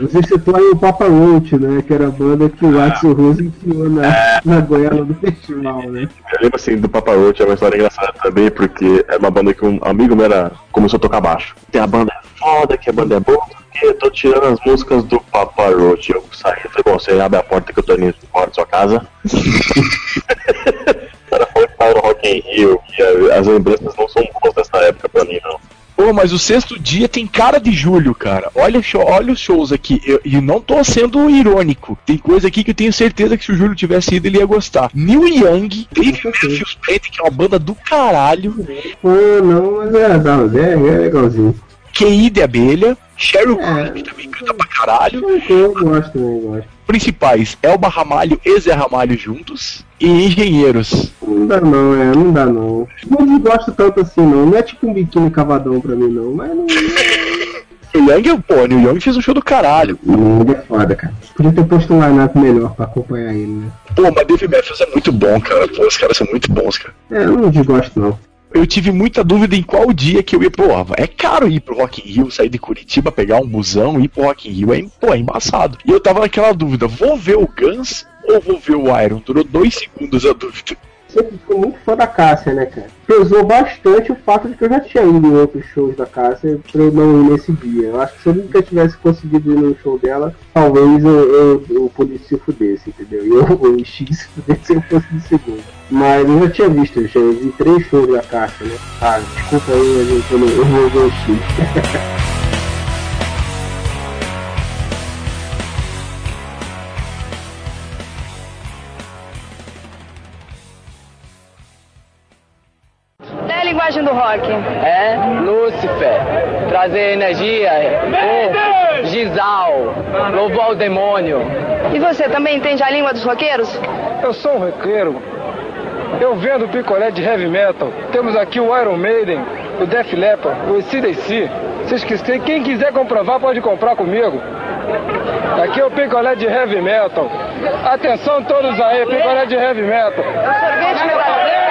Você citou aí o Papa Roach, né? Que era a banda que o Axel Rose enfiou na, na goela do festival, né? Eu lembro assim do Papa Roach, é uma história engraçada também, porque é uma banda que um amigo meu era, começou a tocar baixo. Tem a banda foda, que a banda é boa, porque eu tô tirando as músicas do Papa Roach. Eu saí e falei, bom, você abre a porta que eu tô indo fora da sua casa. o cara falou que tava no Rock in Rio, que a- as lembranças não são boas dessa época pra mim, não. Pô, mas o sexto dia tem cara de julho, cara. Olha, o show- olha os shows aqui. E não tô sendo irônico. Tem coisa aqui que eu tenho certeza que se o Júlio tivesse ido, ele ia gostar. Neil Young, Dave Matthews Band, que é uma banda do caralho. Pô, não, mas é, não, é, é legalzinho. QI de abelha. Sheryl Crow, que também canta pra caralho. Eu gosto, eu gosto. Principais, Elba Ramalho e Zé Ramalho juntos. E Engenheiros. Não dá não, é, não dá não. Não desgosto tanto assim não. Não é tipo um biquíni cavadão pra mim não, mas não. O Young, pô, Neil Young fez um show do caralho. Ele é foda, cara. Podia ter posto um line-up melhor pra acompanhar ele, né? Pô, mas Dave Matthews é muito bom, cara. Pô, os caras são muito bons, cara. É, eu não desgosto não. Eu tive muita dúvida em qual dia que eu ia. Pô, é caro ir pro Rock in Rio, sair de Curitiba, pegar um busão e ir pro Rock in Rio. É, pô, é embaçado. E eu tava naquela dúvida: vou ver o Guns ou vou ver o Iron? Durou dois segundos a dúvida. Sempre fui muito fã da Cássia, né, cara? Pesou bastante o fato de que eu já tinha ido em outros shows da Cássia pra eu não ir nesse dia. Eu acho que se eu nunca tivesse conseguido ir no show dela, talvez eu, eu, eu pudesse se fudesse, entendeu? E eu, o X se fudesse se eu fosse no segundo. Mas eu já tinha visto, eu já vi três shows da Cássia, né? Ah, desculpa aí, eu não eu vou ver linguagem do rock. É Lúcifer, trazer energia, Gisal, louvor ao demônio. E você também entende a língua dos roqueiros? Eu sou um roqueiro. Eu vendo picolé de heavy metal. Temos aqui o Iron Maiden, o Def Leppard, o ACDC. Vocês que quem quiser comprovar pode comprar comigo. Aqui é o picolé de heavy metal. Atenção todos aí, picolé de heavy metal. É isso aí,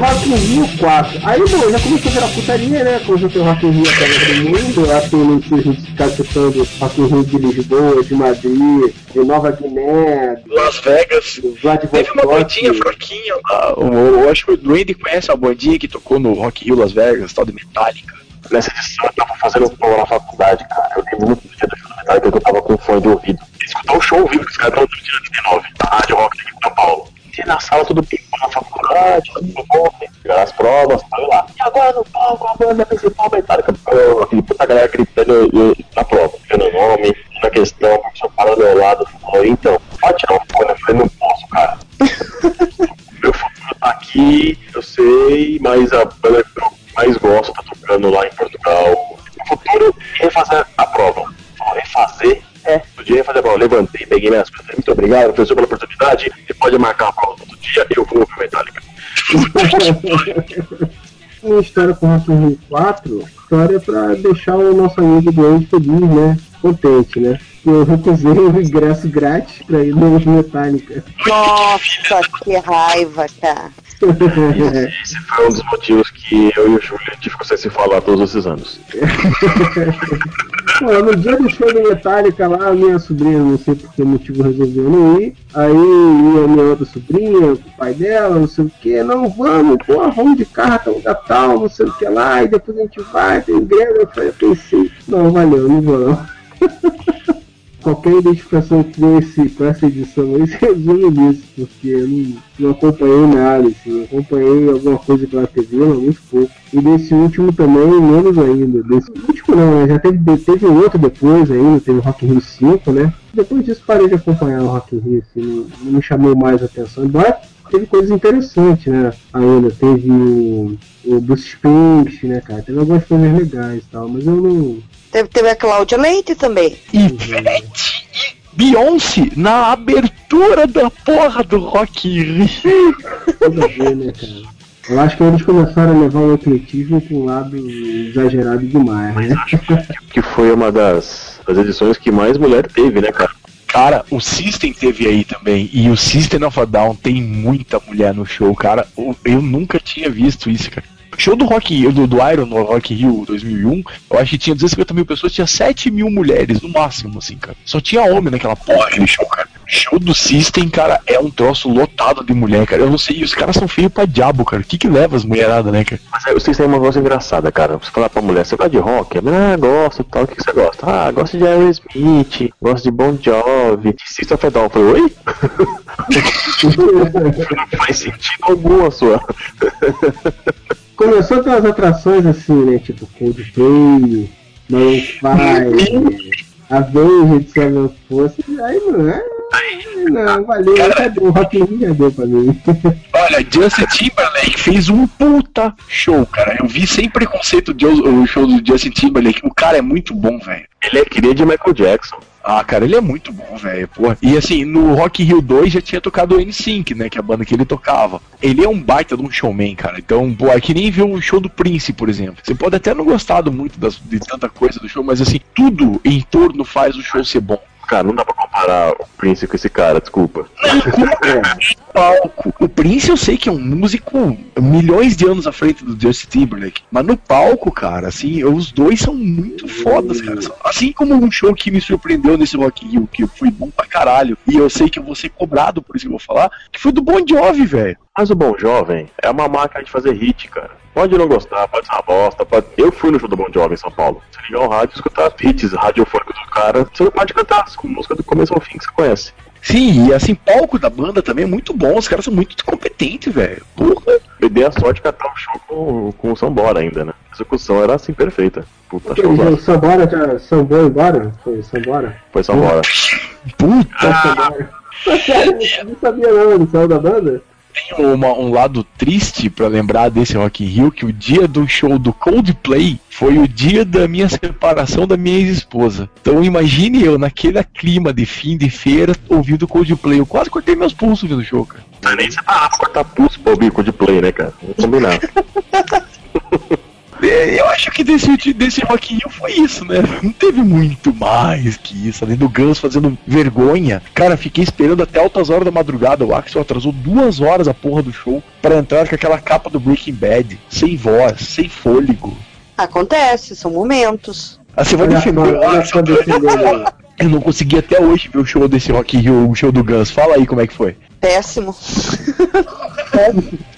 4004. Aí, bom, já começou a virar putaria, né? Quando eu tem o Rock in Rio até do mundo, assim, não se justificando Rock in Rio de Lisboa, de Madrid, de Nova Guiné, Las Vegas. Teve uma bandinha fraquinha lá. Eu, acho que o Duende conhece a bandinha que tocou no Rock in Rio Las Vegas, tal de Metallica. Nessa edição eu tava fazendo um show na faculdade, cara. Eu lembro muito do dia do show do Metallica que eu tava com fone de ouvido. Escutar o show ouvido vivo que os caras estavam no dia 2009 na Rádio Rock de São Paulo. E na sala tudo bem, na faculdade, tudo bom, pegar as provas, foi lá. E agora no palco, a banda principal Metallica, eu, aquele puta galera gritando eu, na prova, vendo nome, na questão, o professor parou do meu lado, falou, então, pode tirar o fone, eu falei, não posso, cara. meu futuro tá aqui, eu sei, mas a banda que eu mais gosto tá tocando lá em Portugal. No futuro, refazer a prova. Refazer? É. Podia refazer a prova. Levantei, peguei minhas coisas. Muito obrigado, professor, pela minha história com Rock in Rio 4, história pra deixar o nosso amigo Duane feliz, né? Contente, né? Eu recusei o ingresso grátis pra ir no Metallica. Nossa, que raiva, cara. Esse foi um dos motivos que eu e o Júlio a gente ficou sem se falar todos esses anos. Pô, no dia do show do Metallica lá, a minha sobrinha, não sei por que motivo, resolveu não ir. Aí a minha outra sobrinha, o pai dela, não sei o que, não vamos, pô, vamos de carro até lugar tal, não sei o que lá, e depois a gente vai, tem grana. Eu falei, pensei, não, valeu, não vou não. Qualquer identificação com, esse, essa edição aí se resume nisso, porque eu não, não acompanhei nada, assim, acompanhei alguma coisa pela TV, mas muito pouco. E desse último também, menos ainda. Desse último não, né? Já teve, teve outro depois ainda, teve o Rock Rio 5, né? Depois disso parei de acompanhar o Rock Rio, assim, não, não me chamou mais a atenção. Embora teve coisas interessantes, né? Ainda teve o, o Bruce Springsteen, né, cara? Teve algumas coisas legais e tal, mas eu não. Teve, teve a Cláudia Leite também. Ivete e Beyoncé na abertura da porra do Rock in Rio. Né, cara? Eu acho que eles começaram a levar o atletismo para um lado exagerado demais, né? Que foi uma das, das edições que mais mulher teve, né, cara? Cara, o System teve aí também. E o System of a Down tem muita mulher no show, cara. Eu- Eu nunca tinha visto isso, cara. O show do Rock do, do Iron no Rock Rio 2001, eu acho que tinha 250 mil pessoas, tinha 7 mil mulheres no máximo, assim, cara. Só tinha homem naquela porra aquele show, cara. O show do System, cara, é um troço lotado de mulher, cara. Eu não sei, os caras são feios pra diabo, cara. O que que leva as mulheradas, né, cara? Mas aí vocês têm uma coisa engraçada, cara. Você falar pra mulher, você gosta de rock? Ela, Ah, gosto tal. O que que você gosta? Ah, gosto de Aerosmith, gosto de Bon Jovi, de System of a Down. Eu falei, oi? Não faz sentido algum a sua. Começou com as atrações assim, né? Tipo Coldplay, Maroon 5, Avenged Sevenfold. Aí não é. Não, valeu, já deu. O Rock in Rio já deu pra mim. Olha, Justin Timberlake fez um puta show, cara. Eu vi sem preconceito o show do Justin Timberlake. O cara é muito bom, velho. Ele é queria de Michael Jackson. Ah, cara, ele é muito bom, velho. E assim, no Rock Rio 2 já tinha tocado o N-Sync, né? Que é a banda que ele tocava. Ele é um baita de um showman, cara. Então, pô, é que nem ver o show do Prince, por exemplo. Você pode até não gostar do- muito das- de tanta coisa do show, mas assim, tudo em torno faz o show ser bom. Cara, não dá pra comparar o Prince com esse cara, desculpa. palco. O Prince eu sei que é um músico milhões de anos à frente do Justin Timberlake. Mas no palco, cara, assim, os dois são muito fodas, cara. Assim como um show que me surpreendeu nesse Rock Rio, que foi bom pra caralho. E eu sei que eu vou ser cobrado, por isso que eu vou falar, que foi do Bon Jovi, velho. Mas o Bom Jovem é uma máquina de fazer hit, cara. Pode não gostar, pode ser uma bosta. Pode... Eu fui no show do Bom Jovem em São Paulo. Você ligar o rádio e escutar as hits radiofônicos do cara, você não pode cantar, com música do começo ao fim que você conhece. Sim, e assim, palco da banda também é muito bom. Os caras são muito competentes, velho. Porra. Eu dei a sorte de cantar o show com, com o Sambora ainda, né? A execução era assim perfeita. Puta, O showzaço. Sambora já sambou embora? Foi Sambora? Foi Sambora. Puta. Sambora. Eu não sabia não, ele saiu da banda? Tem uma- um lado triste pra lembrar desse Rock in Rio que o dia do show do Coldplay foi o dia da minha separação da minha ex-esposa. Então imagine eu naquele clima de fim de feira ouvindo Coldplay. Eu quase cortei meus pulsos vendo o show, cara. Não é nem parar pra cortar pulso pra ouvir de play, né, cara? Vamos combinar. É, Eu acho que desse, desse Rock in Rio foi isso, né? Não teve muito mais que isso. Além do Guns fazendo vergonha. Cara, fiquei esperando até altas horas da madrugada. O Axel atrasou duas horas a porra do show pra entrar com aquela capa do Breaking Bad. Sem voz, sem fôlego. Acontece, são momentos. Ah, você vai defender olha só defendendo aí. Eu não consegui até hoje ver o show desse Rock Rio, o show do Guns. Fala aí como é que foi. Péssimo.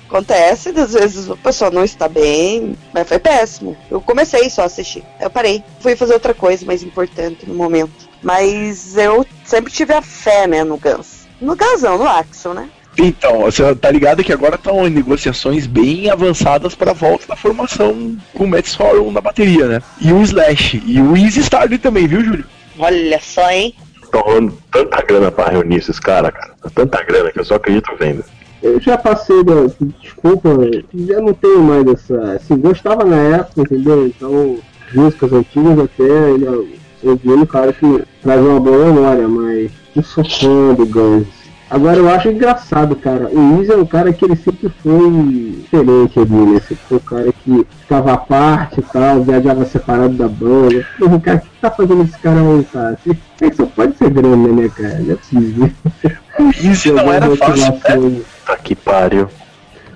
Acontece, às vezes a pessoa não está bem, mas foi péssimo. Eu comecei só a assistir. Eu parei. Fui fazer outra coisa mais importante no momento. Mas eu sempre tive a fé, né, no Guns. No Guns não, no Axel, né? Então, você tá ligado que agora estão em negociações bem avançadas para a volta da formação com o Matt Sorum na bateria, né? E o Slash. E o Easy Starley também, viu, Júlio? Olha só, hein? Tá rolando tanta grana pra reunir esses caras, cara. Tanta grana que eu só acredito vendo. Eu já passei da. Desculpa, já não tenho mais essa. Assim, gostava na época, entendeu? Então, músicas antigas até ainda ouvindo, claro que traz uma boa memória, mas não sou fã do Guns. Agora eu acho engraçado, cara. O Easy é um cara que ele sempre foi diferente ali, né? Você foi o cara que ficava à parte e tal, viajava separado da banda. Porra, cara, o que tá fazendo esse cara cara? Você só pode ser grande, né, cara? Não é possível. Isso não era fácil, né? Tá que pariu.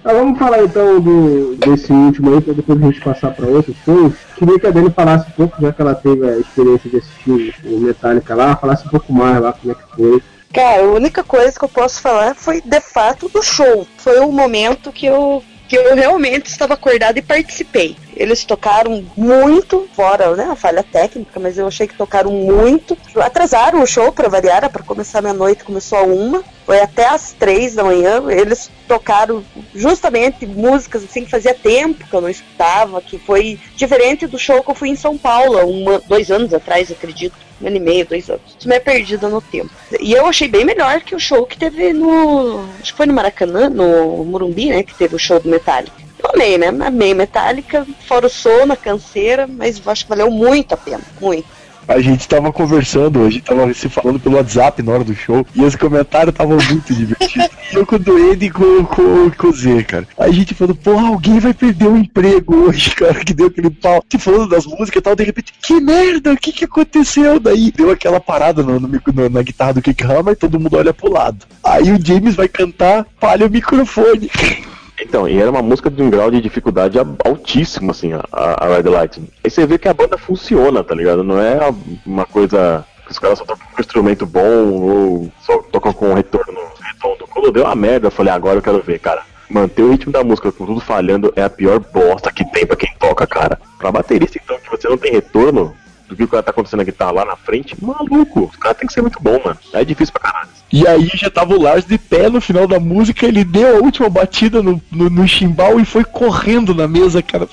Ah, vamos falar então do, desse último aí, pra depois a gente passar para outros shows. Queria que a Dani falasse um pouco, já que ela teve a experiência de assistir o Metallica lá, falasse um pouco mais lá como é que foi. Cara, a única coisa que eu posso falar foi de fato do show. Foi o momento que eu que eu realmente estava acordada e participei. Eles tocaram muito, fora né, a falha técnica, mas eu achei que tocaram muito. Atrasaram o show para variar, para começar meia-noite, começou a uma. Foi até às três da manhã. Eles tocaram justamente músicas assim que fazia tempo que eu não escutava, que foi diferente do show que eu fui em São Paulo, uma, dois anos atrás, acredito. Um ano e meio, dois anos. Isso me é perdida no tempo. E eu achei bem melhor que o show que teve no. Acho que foi no Maracanã, no Morumbi, né? Que teve o show do Metallica. Amei, né? Amei Metallica, fora o som, na canseira, mas acho que valeu muito a pena. Muito. A gente tava conversando, a gente tava se falando pelo WhatsApp na hora do show, e os comentários estavam muito divertidos. Eu com o Duende e com, com, com o Z, cara. A gente falando, porra, alguém vai perder o emprego hoje, cara, que deu aquele pau. Se falando das músicas e tal, de repente, que merda, o que que aconteceu? Daí deu aquela parada no, no, no, na guitarra do Kick Hammer e todo mundo olha pro lado. Aí o James vai cantar, falha o microfone. Então, e era uma música de um grau de dificuldade altíssimo, assim, a, a Red Light. Aí você vê que a banda funciona, tá ligado? Não é uma coisa que os caras só tocam com um instrumento bom ou só tocam com um retorno redondo. Quando deu uma merda, eu falei, agora eu quero ver, cara. Manter o ritmo da música com tudo falhando é a pior bosta que tem pra quem toca, cara. Pra baterista, então, que você não tem retorno, do que o cara tá acontecendo na guitarra lá na frente, maluco, o cara tem que ser muito bom, mano. É difícil pra caralho. E aí já tava o Lars de pé no final da música, ele deu a última batida no, no, no chimbal e foi correndo na mesa, cara.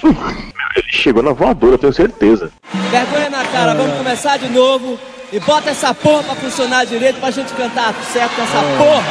Ele chegou na voadora, eu tenho certeza. Vergonha na cara, vamos começar de novo e bota essa porra pra funcionar direito pra gente cantar certo com essa porra.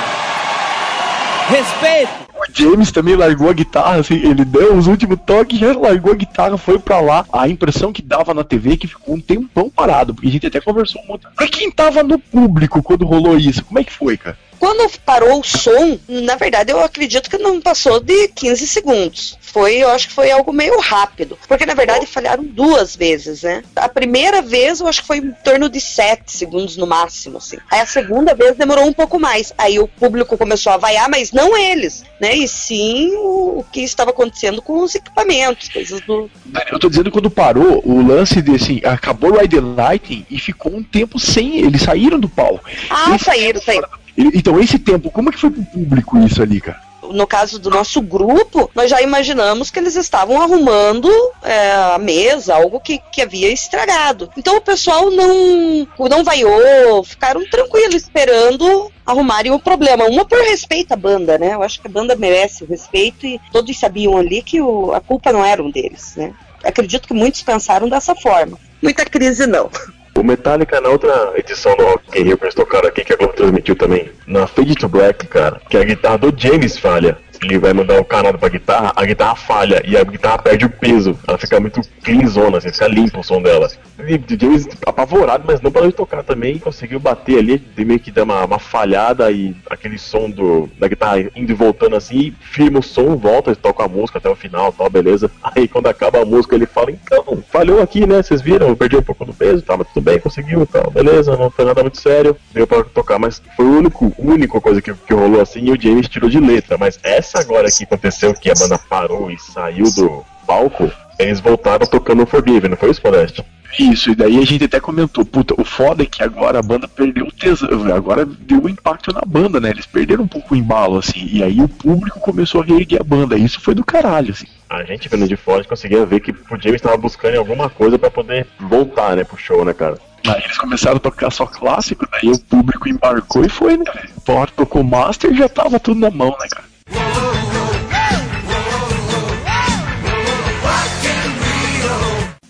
Respeito! O James também largou a guitarra, assim, ele deu os últimos toques, já largou a guitarra, foi pra lá. A impressão que dava na TV é que ficou um tempão parado, porque a gente até conversou um monte. Pra quem tava no público quando rolou isso, como é que foi, cara? Quando parou o som, na verdade eu acredito que não passou de 15 segundos. Foi, eu acho que foi algo meio rápido. Porque na verdade falharam duas vezes, né? A primeira vez eu acho que foi em torno de 7 segundos no máximo, assim. Aí a segunda vez demorou um pouco mais. Aí o público começou a vaiar, mas não eles, né? E sim o, o que estava acontecendo com os equipamentos, coisas do. Eu tô dizendo quando parou, o lance de assim, acabou o Ride the Lightning e ficou um tempo sem. Eles saíram do palco. Ah, saíram, saíram. Então, esse tempo, como é que foi pro público isso ali, cara? no caso do nosso grupo, nós já imaginamos que eles estavam arrumando é, a mesa, algo que, que havia estragado. Então o pessoal não, não vaiou, ficaram tranquilos esperando arrumarem o problema. Uma por respeito à banda, né? Eu acho que a banda merece o respeito e todos sabiam ali que o, a culpa não era um deles, né? Acredito que muitos pensaram dessa forma. Muita crise não. O Metallica, na outra edição do Rock in Rio que eles tocaram aqui, que a Globo transmitiu também, na Fade to Black, cara, que a guitarra do James falha. Ele vai mandar o canal pra guitarra, a guitarra falha e a guitarra perde o peso. Ela fica muito cleanzona, assim, fica limpo o som dela. E James apavorado, mas não parou de tocar também, conseguiu bater ali, meio que dá uma, uma falhada e aquele som do, da guitarra indo e voltando assim, firma o som, volta, toca a música até o final, tal, beleza. Aí quando acaba a música ele fala, então, falhou aqui, né? Vocês viram? Eu perdi um pouco do peso, tá, mas tudo bem, conseguiu, tal, beleza, não foi nada muito sério, deu pra tocar, mas foi o único, único coisa que, que rolou assim e o James tirou de letra, mas essa agora que aconteceu, que a banda parou e saiu do palco, eles voltaram tocando Forgive, não foi isso, Modeste? Isso, e daí a gente até comentou, puta, o foda é que agora a banda perdeu o tesão, agora deu um impacto na banda, né? Eles perderam um pouco o embalo, assim, e aí o público começou a reerguer a banda, e isso foi do caralho, assim. A gente vendo de fora conseguia ver que o James estava buscando alguma coisa para poder voltar, né, pro show, né, cara? Aí eles começaram a tocar só clássico, daí o público embarcou e foi, né, velho? A hora que tocou Master já tava tudo na mão, né, cara?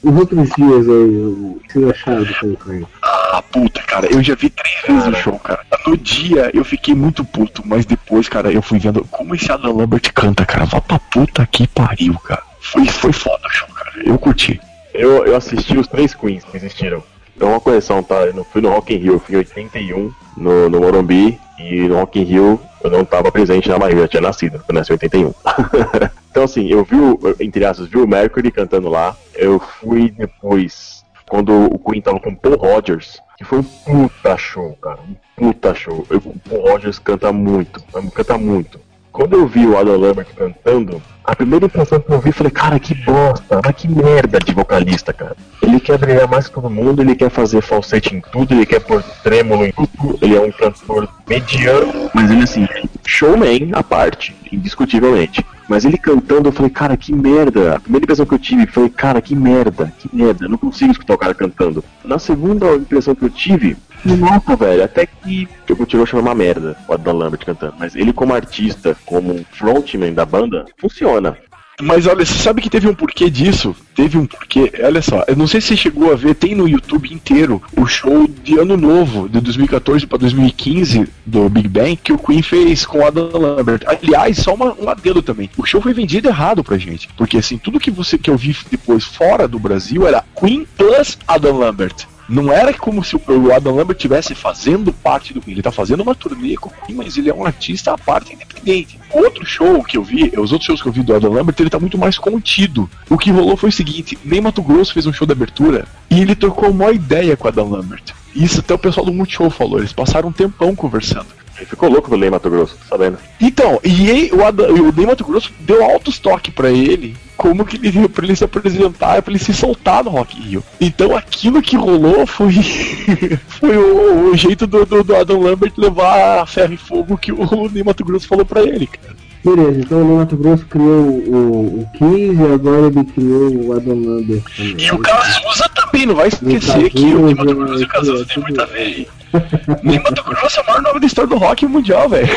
Os outros dias aí, o que vocês acharam do Cancães? Ah, puta, cara, eu já vi três vezes o show, cara. No dia eu fiquei muito puto, mas depois, cara, eu fui vendo como esse Adam Lambert canta, cara. Vá pra puta que pariu, cara. Foi, foi foda o show, cara. Eu curti. Eu, eu assisti os três Queens que existiram. Então uma correção, tá? Eu não fui no Rock in Rio, eu fui em 81 no, no Morumbi e no Rock in Rio eu não tava presente na barriga, eu tinha nascido, eu nasci em 81. Então, assim, eu vi, o, entre aspas, vi o Mercury cantando lá. Eu fui depois, quando o Queen tava com Paul Rogers, que foi um puta show, cara. Um puta show. Eu, o Paul Rogers canta muito, canta muito. Quando eu vi o Adam Lambert cantando, a primeira impressão que eu vi, falei, cara, que bosta, mas que merda de vocalista, cara. Ele quer brilhar mais que todo mundo, ele quer fazer falsete em tudo, ele quer pôr trêmulo em tudo, ele é um cantor mediano, mas ele assim, showman à parte, indiscutivelmente. Mas ele cantando, eu falei, cara, que merda. A primeira impressão que eu tive, falei, cara, que merda, que merda. Eu não consigo escutar o cara cantando. Na segunda impressão que eu tive, nossa, velho, até que eu continuo achando uma merda o Adam Lambert cantando. Mas ele, como artista, como frontman da banda, funciona. Mas olha, você sabe que teve um porquê disso? Teve um porquê. Olha só, eu não sei se você chegou a ver, tem no YouTube inteiro o show de Ano Novo, de 2014 para 2015, do Big Bang, que o Queen fez com Adam Lambert. Aliás, só uma, um adendo também. O show foi vendido errado pra gente. Porque assim, tudo que você que eu vi depois fora do Brasil era Queen plus Adam Lambert. Não era como se o Adam Lambert estivesse fazendo parte do Queen. Ele tá fazendo uma turnê com o Queen, mas ele é um artista à parte independente. Outro show que eu vi, os outros shows que eu vi do Adam Lambert, ele tá muito mais contido. O que rolou foi o seguinte: nem Mato Grosso fez um show de abertura e ele trocou uma ideia com o Adam Lambert. Isso até o pessoal do Multishow falou. Eles passaram um tempão conversando. Ele ficou louco Ney Mato Grosso, tá sabendo? Então, e o, o Mato Grosso deu altos toques pra ele, como que ele pra ele se apresentar, pra ele se soltar no Rock Rio. Então aquilo que rolou foi foi o, o jeito do, do, do, Adam Lambert levar a ferro e fogo que o Ney Grosso falou pra ele, cara. Beleza, então o Ney Mato Grosso criou o, o Kiss e agora ele criou o também. E o Cazuza também, não vai esquecer que o Mato Grosso e o Cazuza tem muita aí. Ney Mato Grosso é o maior nome da história do rock mundial, velho.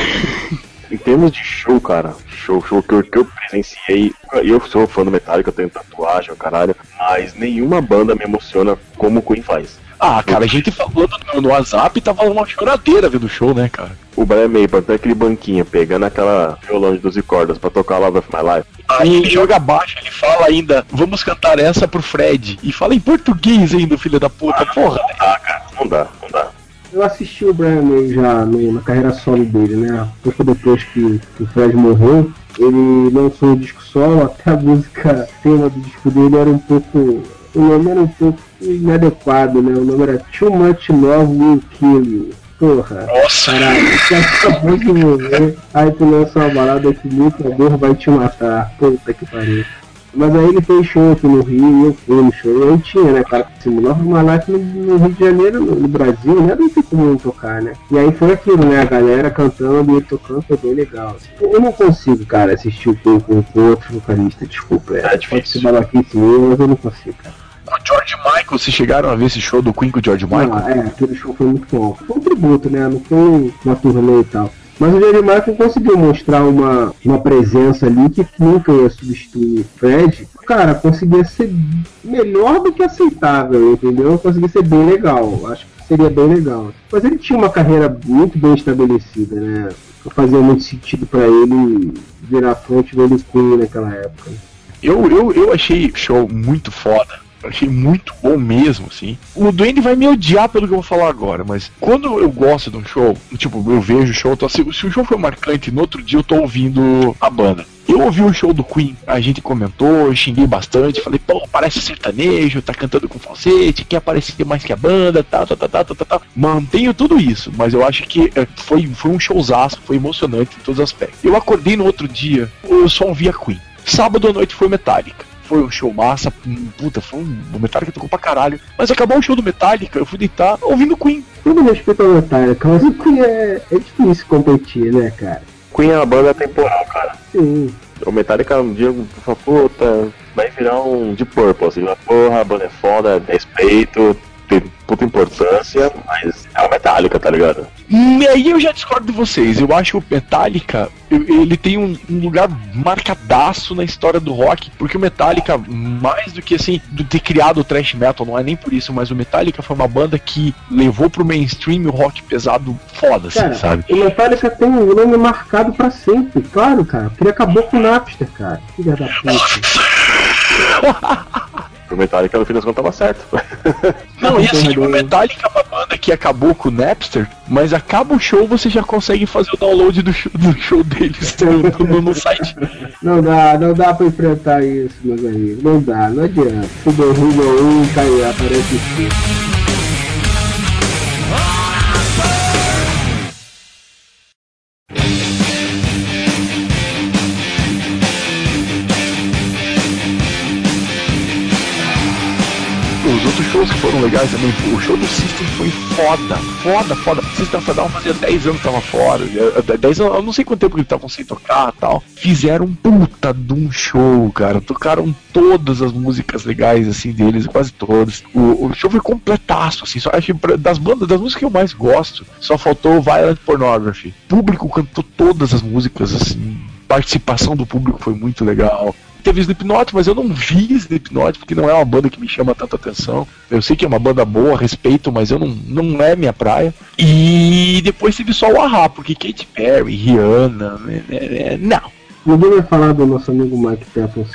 Em termos de show, cara, show, show que eu, que eu presenciei, eu sou fã do Metallica, eu tenho tatuagem, o caralho, mas nenhuma banda me emociona como o Queen faz. Ah, cara, a gente falando no, no WhatsApp tava uma choradeira vendo o show, né, cara? O Brian Maypan tem aquele banquinho pegando aquela violão de 12 cordas pra tocar Love of My Life. Aí ele joga baixo, ele fala ainda, vamos cantar essa pro Fred. E fala em português ainda, filho da puta, ah, porra. Não dá, cara, não dá, não dá. Eu assisti o Brian May já na carreira solo dele, né? Pouco depois que, que o Fred morreu, ele lançou o disco solo, até a música tema do disco dele era um pouco. O nome era um pouco inadequado, né? O nome era Too Much Love Will Kill You. Porra, Nossa. caralho, você acabou de morrer, aí tu lança uma balada que muito amor vai te matar. Puta que pariu. Mas aí ele fez show aqui no Rio, eu fui no show, eu tinha, né, cara, simular uma live no, no Rio de Janeiro, no, no Brasil, né, não tem como tocar, né. E aí foi aquilo, né, a galera cantando e ele tocando, foi bem legal. Assim. Eu não consigo, cara, assistir o Queen com, com outro vocalista, desculpa, é, É pode ser babaquice meu, mas eu não consigo, cara. O George Michael, vocês chegaram a ver esse show do Queen com o George Michael? Ah, é, aquele show foi muito bom. Foi um tributo, né, não foi uma turnê e tal. Mas o George Michael conseguiu mostrar uma, uma presença ali que nunca ia substituir o Fred. Cara, conseguia ser melhor do que aceitável, entendeu? Conseguia ser bem legal. Acho que seria bem legal. Mas ele tinha uma carreira muito bem estabelecida, né? Fazia muito sentido pra ele virar frontman do Queen naquela época. Eu, eu, eu achei o show muito foda. Achei muito bom mesmo, assim. O Duende vai me odiar pelo que eu vou falar agora, mas quando eu gosto de um show, tipo, eu vejo o show, tô assim, se o show foi marcante, no outro dia eu tô ouvindo a banda. Eu ouvi o show do Queen, a gente comentou, xinguei bastante, falei, pô, parece sertanejo, tá cantando com falsete, quer aparecer mais que a banda, tal, tal, tal, tal, tal, tal. Mantenho tudo isso, mas eu acho que é, foi, foi um showzaço, foi emocionante em todos os aspectos. Eu acordei no outro dia, eu só ouvia Queen. Sábado à noite foi Metallica. Foi um show massa, puta, foi um. O Metallica tocou pra caralho. Mas acabou o show do Metallica, eu fui deitar ouvindo Queen. Tudo respeito ao Metallica, mas o Queen é, é difícil competir, né, cara? Queen é uma banda temporal, cara. Sim. O Metallica um dia fala, puta, vai virar um de Purple, assim, porra, a banda é foda, respeito, tem puta importância, mas é o Metallica, tá ligado? E aí eu já discordo de vocês. Eu acho que o Metallica ele tem um, um, lugar marcadaço na história do rock, porque o Metallica, mais do que assim, do ter criado o thrash metal, não é nem por isso, mas o Metallica foi uma banda que levou pro mainstream o rock pesado foda, assim, Cara, sabe? O Metallica tem um nome marcado pra sempre, claro, cara. Porque ele acabou com o Napster, cara. Filha da puta. Pro Metallica, no fim das contas, tava certo. Não, e assim, o Metallica é uma banda que acabou com o Napster, mas acaba o show, você já consegue fazer o download do show, do show deles no, no, no site. Não dá, não dá pra enfrentar isso, meus amigos. Não dá, não adianta. Se derruba um, cai, aparece isso. Os outros shows que foram legais também, o show do System foi foda, foda, foda. O System of a fazia 10 anos que tava fora, 10 anos, eu não sei quanto tempo que eles estavam sem tocar tal. Fizeram um puta de um show, cara. Tocaram todas as músicas legais, assim, deles, quase todas. O, o show foi completaço, assim, só acho das bandas, das músicas que eu mais gosto, só faltou Violent Pornography. O público cantou todas as músicas, assim, participação do público foi muito legal teve Slipknot, mas eu não vi Slipknot porque não é uma banda que me chama tanta atenção. Eu sei que é uma banda boa, respeito, mas eu não, não é minha praia. E depois teve só o Ahá, porque Katy Perry, Rihanna, né, né, né, não. Vai falar do nosso amigo Mike Patton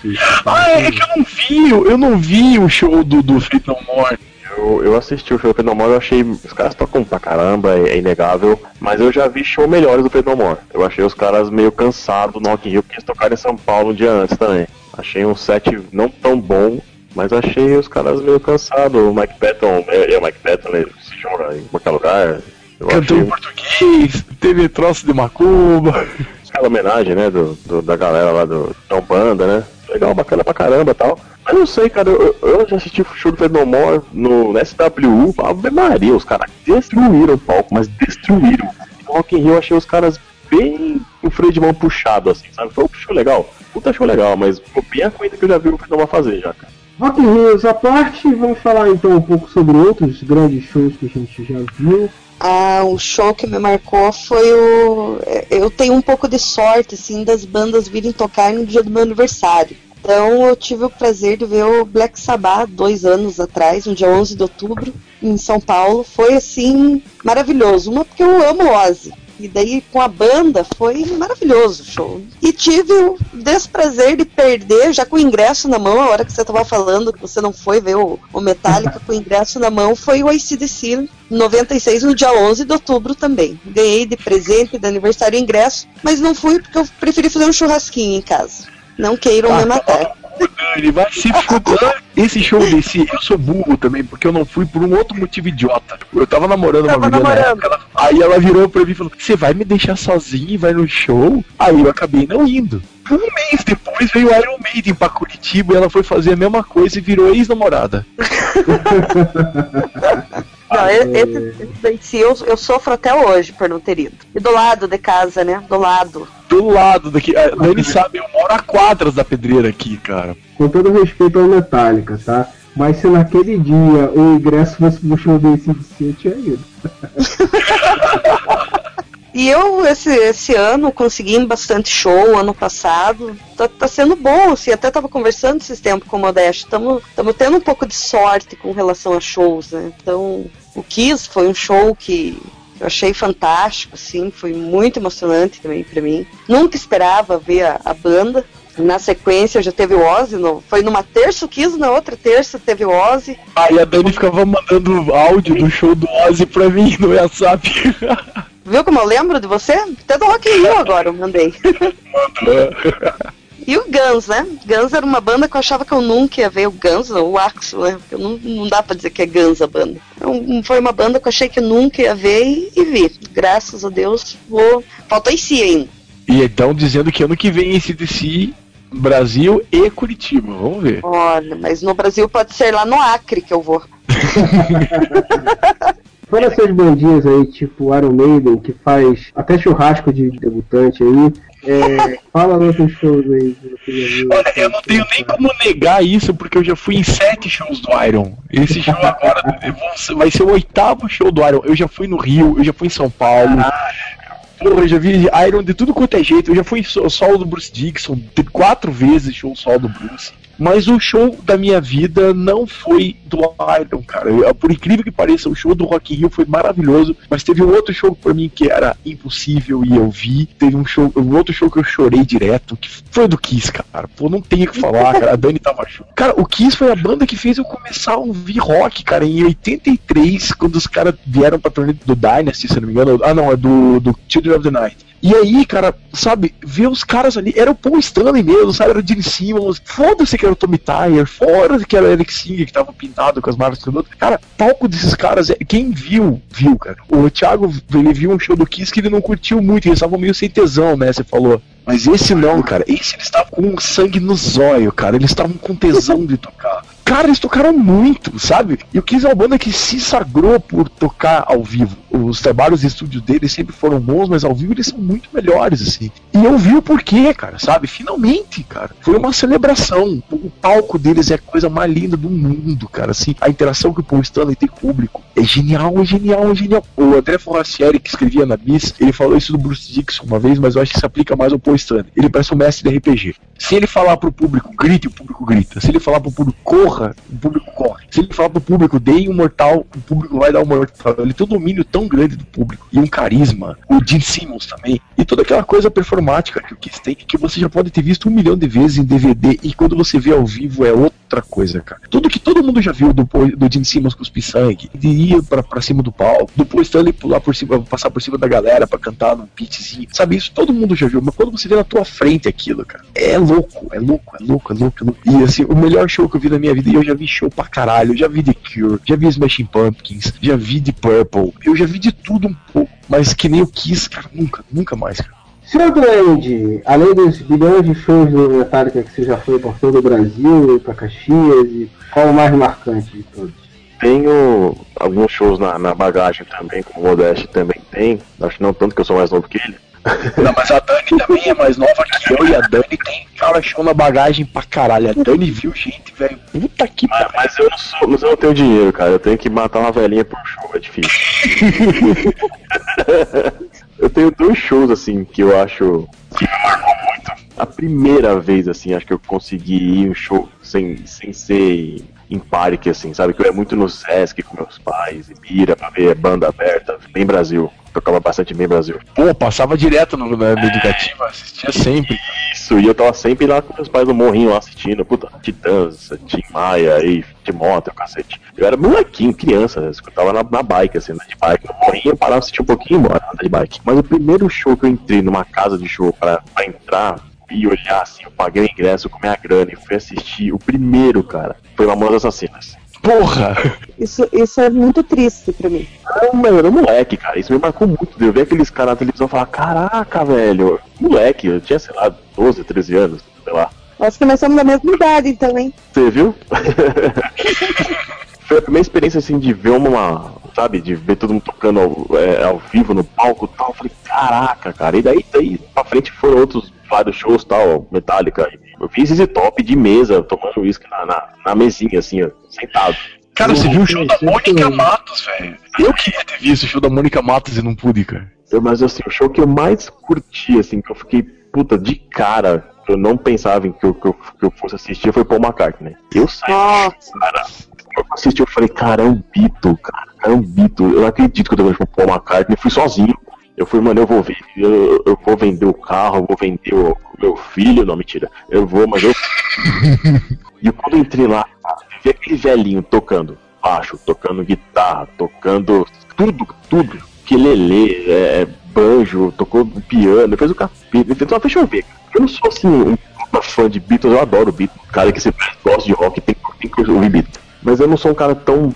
Ah, é que eu não vi, eu não vi o show do, do No More. Eu, eu assisti o show do Pedro More, eu achei. Os caras tocam pra caramba, é, é, inegável. Mas eu já vi show melhores do Pedro More. Eu achei os caras meio cansados no Rock in Rio, porque eles tocaram em São Paulo um dia antes também. Achei um set não tão bom, mas achei os caras meio cansados. O Mike Patton, é, é o Mike Patton, ele se joga em qualquer lugar. Eu Cantou achei... em português, teve troço de macumba. Aquela homenagem, né, do, do, da galera lá do da Banda, né? Legal, bacana pra caramba tal. Mas não sei, cara, eu, eu já assisti o show do Fred No More no, SWU, Ave Maria, os caras destruíram o palco, mas destruíram. No Rock in Rio eu achei os caras bem o freio de mão puxado, assim, sabe? Foi um show legal, puta show legal, mas foi bem a coisa que eu já vi o Fred No More fazer já, cara. Rock in Rio à parte, vamos falar então um pouco sobre outros grandes shows que a gente já viu. Ah, o show que me marcou foi o. Eu tenho um pouco de sorte, assim, das bandas virem tocar no dia do meu aniversário. Então eu tive o prazer de ver o Black Sabbath dois anos atrás, no dia 11 de outubro, em São Paulo. Foi assim maravilhoso. Uma porque eu amo Ozzy. E daí com a banda foi maravilhoso o show. E tive o desprazer de perder, já com o ingresso na mão, a hora que você estava falando que você não foi ver o, o Metallica com o ingresso na mão, foi o ACDC 96 no dia 11 de outubro também. Ganhei de presente de aniversário ingresso, mas não fui porque eu preferi fazer um churrasquinho em casa. Não queiram ah, me matar. Dani, vai se fuder. Esse show desse, eu sou burro também, porque eu não fui por um outro motivo idiota. Eu tava namorando tava uma menina namorando. Época, aí ela virou pra mim e falou: Você vai me deixar sozinho e vai no show? Aí eu acabei não indo. Um mês depois veio Iron Maiden pra Curitiba e ela foi fazer a mesma coisa e virou ex-namorada. Não, esse, esse eu, eu sofro até hoje por não ter ido. E do lado de casa, né? Do lado. Do lado daqui. A Dani sabe, eu moro a quadras da pedreira aqui, cara. Com todo respeito ao Metallica, tá? Mas se naquele dia o ingresso fosse pro show desse, eu tinha ido. E eu, esse, esse ano, consegui bastante show, ano passado. Tá, tá sendo bom, assim, até tava conversando esses tempos com o Modeste. Estamos tendo um pouco de sorte com relação a shows, né? Então, o Kiss foi um show que eu achei fantástico, assim, foi muito emocionante também para mim. Nunca esperava ver a, a, banda. Na sequência já teve o Ozzy, no, foi numa terça o Kiss, na outra terça teve o Ozzy. Aí a Dani ficava mandando áudio do show do Ozzy pra mim no WhatsApp. Viu como eu lembro de você? Até do Rock in Rio agora eu mandei. E o Guns, né? Guns era uma banda que eu achava que eu nunca ia ver. O Guns, o Axel, né? Eu não, não dá pra dizer que é Guns a banda. Então, foi uma banda que eu achei que eu nunca ia ver e, e vi. Graças a Deus, vou. Falta IC ainda. E então dizendo que ano que vem esse DC Brasil e Curitiba, vamos ver. Olha, mas no Brasil pode ser lá no Acre que eu vou. Fora essas bandinhas aí, tipo Iron Maiden, que faz até churrasco de debutante aí. É, fala nossos shows aí. Olha, eu não tenho nem como negar isso, porque eu já fui em sete shows do Iron. Esse show agora vai ser o oitavo show do Iron. Eu já fui no Rio, eu já fui em São Paulo. Porra, eu já vi Iron de tudo quanto é jeito. Eu já fui solo do Bruce Dixon, quatro vezes show solo do Bruce. Mas o show da minha vida não foi do Iron, cara. Por incrível que pareça, o show do Rock in Rio foi maravilhoso, mas teve um outro show pra mim que era impossível e eu vi. Teve um show, um outro show que eu chorei direto, que foi do Kiss, cara. Pô, não tem o que falar, cara. A Dani tava chorando. Cara, o Kiss foi a banda que fez eu começar a ouvir rock, cara, em 83, quando os caras vieram pra turnê do Dynasty, se não me engano. Ah, não, é do, do Children of the Night. E aí, cara, sabe, ver os caras ali, era o Paul Stanley mesmo, sabe, era o Gene Simmons, foda-se que era o Tommy Tyre, foda-se que era o Eric Singer, que tava pintado com as marcas do outro. Cara, palco desses caras, é, quem viu, viu, cara. O Thiago, ele viu um show do Kiss que ele não curtiu muito, eles estavam meio sem tesão, né, você falou. Mas esse não, cara. Esse eles estavam com sangue no zóio, cara. Eles estavam com tesão de tocar. Cara, eles tocaram muito, sabe? E o Kiss é uma banda que se sagrou por tocar ao vivo. Os trabalhos de estúdio deles sempre foram bons, mas ao vivo eles são muito melhores, assim. E eu vi o porquê, cara, sabe? Finalmente, cara. Foi uma celebração. O palco deles é a coisa mais linda do mundo, cara. Assim, a interação que o Paul Stanley tem com o público é genial, é genial, é genial. O André Forracieri, que escrevia na Bis, ele falou isso do Bruce Dixon uma vez, mas eu acho que se aplica mais ao Paul Stanley. Ele parece um mestre de RPG. Se ele falar pro público, grite, o público grita. Se ele falar pro público, corra, o público corre. Se ele falar pro público, dê um mortal, o público vai dar um mortal. Ele tem um domínio tão grande do público. E um carisma. O Gene Simmons também. E toda aquela coisa performática que o Kiss tem, que você já pode ter visto um milhão de vezes em DVD. E quando você vê ao vivo é outra coisa, cara. Tudo que todo mundo já viu do, do Gene Simmons cuspir sangue, de ir pra, pra cima do palco, do Paul Stanley pular por cima, passar por cima da galera pra cantar num pitzinho. Sabe, isso todo mundo já viu. Mas quando você vê na tua frente aquilo, cara, é louco, é louco, é louco, é louco, é louco. E assim, o melhor show que eu vi na minha vida, e eu já vi show pra caralho, eu já vi The Cure, já vi Smashing Pumpkins, já vi The Purple, eu já vi de tudo um pouco, mas que nem o Kiss, cara, nunca, nunca mais, cara. Senhor Grande, além dos bilhões de shows do Metallica que você já foi por todo o Brasil, para Caxias, e qual o mais marcante de todos? Tenho alguns shows na, na bagagem também, como o Modeste também tem. Acho que não tanto que eu sou mais novo que ele. Não, mas a Dani também é mais nova que eu e a Dani tem cara show na bagagem pra caralho. A Dani viu gente, velho. Puta que mas, mas eu não sou, mas eu não tenho dinheiro, cara. Eu tenho que matar uma velhinha por show, é difícil. eu tenho dois shows assim que eu acho que me marcou muito. A primeira vez, assim, acho que eu consegui ir um show sem, sem ser em parque, assim, sabe? Que eu ia muito no Sesc com meus pais, e Mira, pra ver banda aberta, bem Brasil. Tocava bastante bem Brasil. Pô, passava direto no, na é... educativa, assistia sempre. Isso, e eu tava sempre lá com meus pais no morrinho lá assistindo, puta, Titãs, Tim Maia, e Timóteo, cacete. Eu era molequinho, criança, eu escutava na, na bike, assim, de bike. No morrinho eu parava, assistir um pouquinho e embora, de bike. Mas o primeiro show que eu entrei numa casa de show pra, pra entrar e olhar assim, eu paguei o ingresso com minha grana e fui assistir o primeiro, cara. Foi Mamonas Assassinas. Porra! Isso, isso é muito triste pra mim. Não, mas eu era moleque, cara. Isso me marcou muito. Eu ver aqueles caras na televisão e falar: Caraca, velho. Moleque, eu tinha, sei lá, 12, 13 anos, sei lá. Acho que nós somos da mesma idade, então, hein? Você viu? Foi a primeira experiência, assim, de ver uma. Sabe, de ver todo mundo tocando ao, é, ao vivo no palco e tal. Eu falei: Caraca, cara. E daí, daí pra frente foram outros vários shows tal, Metallica. Eu fiz esse top de mesa, tomando uísque na, na, na, mesinha, assim, ó, sentado. Cara, você viu o show da Mônica Matos, velho? Eu queria ter visto o show da Mônica Matos e não pude, cara. Mas assim, o show que eu mais curti, assim, que eu fiquei, puta, de cara, que eu não pensava em que eu, que eu, que eu fosse assistir, foi Paul McCartney. Eu saí, cara, eu assisti, eu falei, cara, é um Beatle, cara, é um Beatle. Eu não acredito que eu tô vendo Paul McCartney, fui sozinho. Eu fui, mano, eu vou ver, eu, eu vou vender o carro, eu vou vender o, meu filho, não, mentira. Eu vou, mas eu. e quando eu entrei lá, vi aquele velhinho tocando baixo, tocando guitarra, tocando tudo, tudo. Que lelê, é, banjo, tocou piano, fez o capítulo, fez uma eu ver. Eu não sou assim um fã de Beatles, eu adoro Beatles. Cara que sempre gosta de rock tem, tem que ouvir Beatles. Mas eu não sou um cara tão.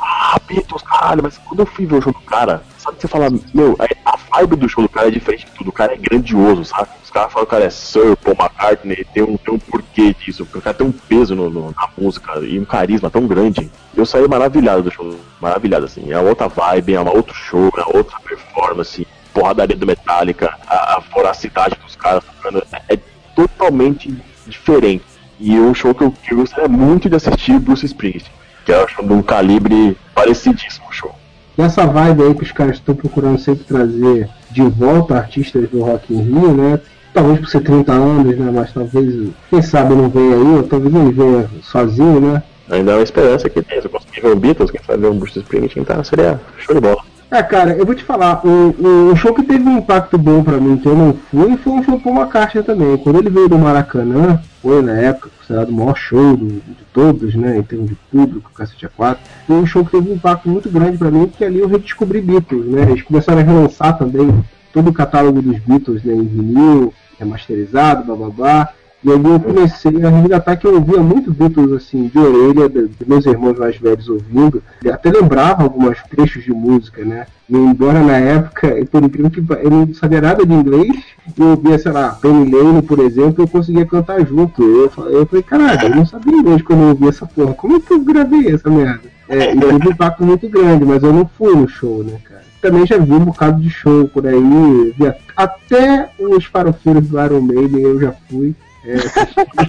Beatles, caralho, mas quando eu fui ver o show do cara, sabe que você fala, meu, a vibe do show do cara é diferente de tudo, o cara é grandioso, sabe? Os caras falam que o cara é Sir Paul McCartney, tem um, tem um porquê disso, o cara tem um peso no, no, na música e um carisma tão grande. Eu saí maravilhado do show, maravilhado, assim. É outra vibe, é um outro show, é outra performance, porradaria do Metallica, a, a voracidade dos caras tocando, é, é totalmente diferente. E um show que eu, que eu gostaria muito de assistir Bruce Springsteen, que é um show de um calibre parecidíssimo show nessa vibe aí que os caras estão procurando sempre trazer de volta artistas do Rock in Rio, né? talvez por ser 30 anos, né? Mas talvez, quem sabe não venha aí, ou talvez ele venha sozinho, né? Ainda há uma esperança que tem. Se eu conseguir ver o Beatles, quem sabe ver um Bruce Springsteen, tá, seria show de bola. É, cara, eu vou te falar, o show que teve um impacto bom pra mim, que eu não fui, foi um show com uma caixa também. Quando ele veio do Maracanã, foi na época considerado o maior show do, de todos, né, em termos de público, Cacete A4, foi um show que teve um impacto muito grande pra mim, porque ali eu redescobri Beatles, né, eles começaram a relançar também todo o catálogo dos Beatles, né, em vinil, remasterizado, bababá, e aí eu comecei a resgatar que eu ouvia muito Beatles assim, de orelha, de meus irmãos mais velhos ouvindo, e até lembrava alguns trechos de música, né? E embora na época, por incrível que eu não sabia nada de inglês, eu ouvia, sei lá, Penny Lane, por exemplo, eu conseguia cantar junto. Eu, falei, caralho, eu não sabia inglês quando eu ouvia essa porra. Como é que eu gravei essa merda? É, e teve um impacto muito grande, mas eu não fui no show, né, cara? Também já vi um bocado de show por aí, até os farofeiros do Iron Maiden eu já fui. É,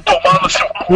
Tomar no seu cu.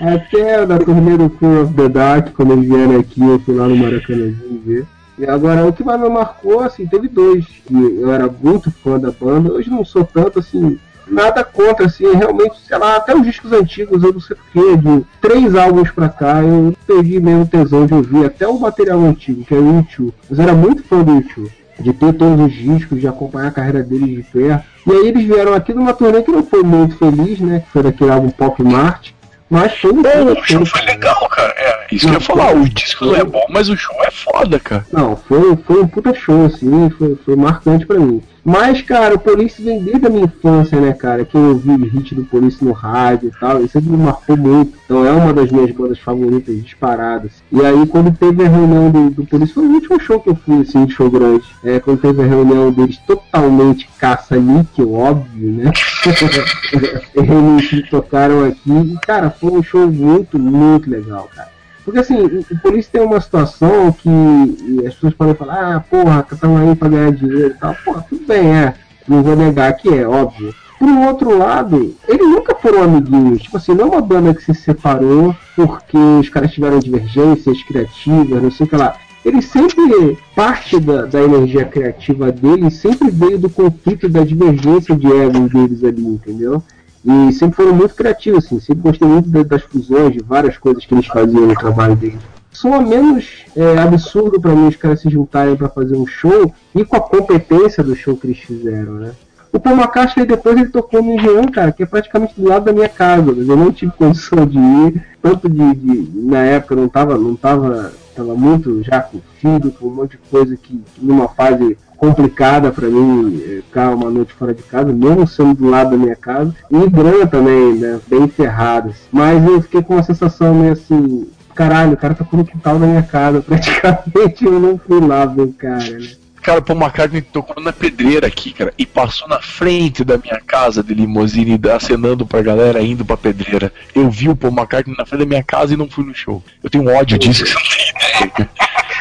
Até da turnê do Fear of the Dark, quando eles vieram aqui, eu fui lá no Maracanãzinho ver. E agora, o que mais me marcou, assim, teve dois. Eu era muito fã da banda, hoje não sou tanto, assim, nada contra, assim, realmente, sei lá, até os discos antigos, eu não sei porquê, de três álbuns pra cá, eu perdi mesmo tesão de ouvir até o material antigo, que é o YouTube. Mas era muito fã do YouTube de ter todos os discos, de acompanhar a carreira deles de perto. E aí eles vieram aqui numa turnê que não foi muito feliz, né? Que foi daquele álbum Pop Mart. Mas foi um Pô, o show foi legal, cara. É, isso que eu ia falar, o disco não é bom, mas o show é foda, cara. Não, foi, foi um puta show, assim, foi, foi marcante pra mim. Mas, cara, o Police vem desde a minha infância, né, cara? Que eu ouvi hit do Police no rádio e tal, isso me marcou muito. Então é uma das minhas bandas favoritas disparadas. E aí, quando teve a reunião do, do Police, foi o último show que eu fui, assim, de show grande. É, quando teve a reunião deles totalmente caça-níquel, óbvio, né? Eles tocaram aqui. E, cara, foi um show muito, muito legal, cara. Porque assim, o Police tem uma situação que as pessoas podem falar, ah, porra, estão aí pra ganhar dinheiro e tal. Porra, tudo bem, é. Não vou negar que é, óbvio. Por outro lado, eles nunca foram amiguinhos. Tipo assim, não é uma banda que se separou porque os caras tiveram divergências criativas, não sei o que lá. Eles sempre, parte da, da energia criativa deles sempre veio do conflito, da divergência de egos deles ali, entendeu? E sempre foram muito criativos, assim, sempre gostei muito das fusões, de várias coisas que eles faziam no trabalho deles. Só menos é, absurdo para mim os caras se juntarem para fazer um show e com a competência do show que eles fizeram, né? O Paul McCartney depois ele tocou no Engenhão, cara, que é praticamente do lado da minha casa, mas eu não tive condição de ir, tanto de, de na época não tava, não tava, tava muito já com filho, com um monte de coisa que numa fase complicada para mim eh, ficar uma noite fora de casa, mesmo sendo do lado da minha casa, e grana também, né, bem ferradas. Mas eu fiquei com uma sensação meio assim, caralho, o cara tá no quintal da minha casa, praticamente eu não fui lá ver o cara, né. Cara, o Paul McCartney tocou na pedreira aqui, cara, e passou na frente da minha casa de limusine, acenando pra galera indo pra pedreira. Eu vi o Paul McCartney na frente da minha casa e não fui no show. Eu tenho ódio disso,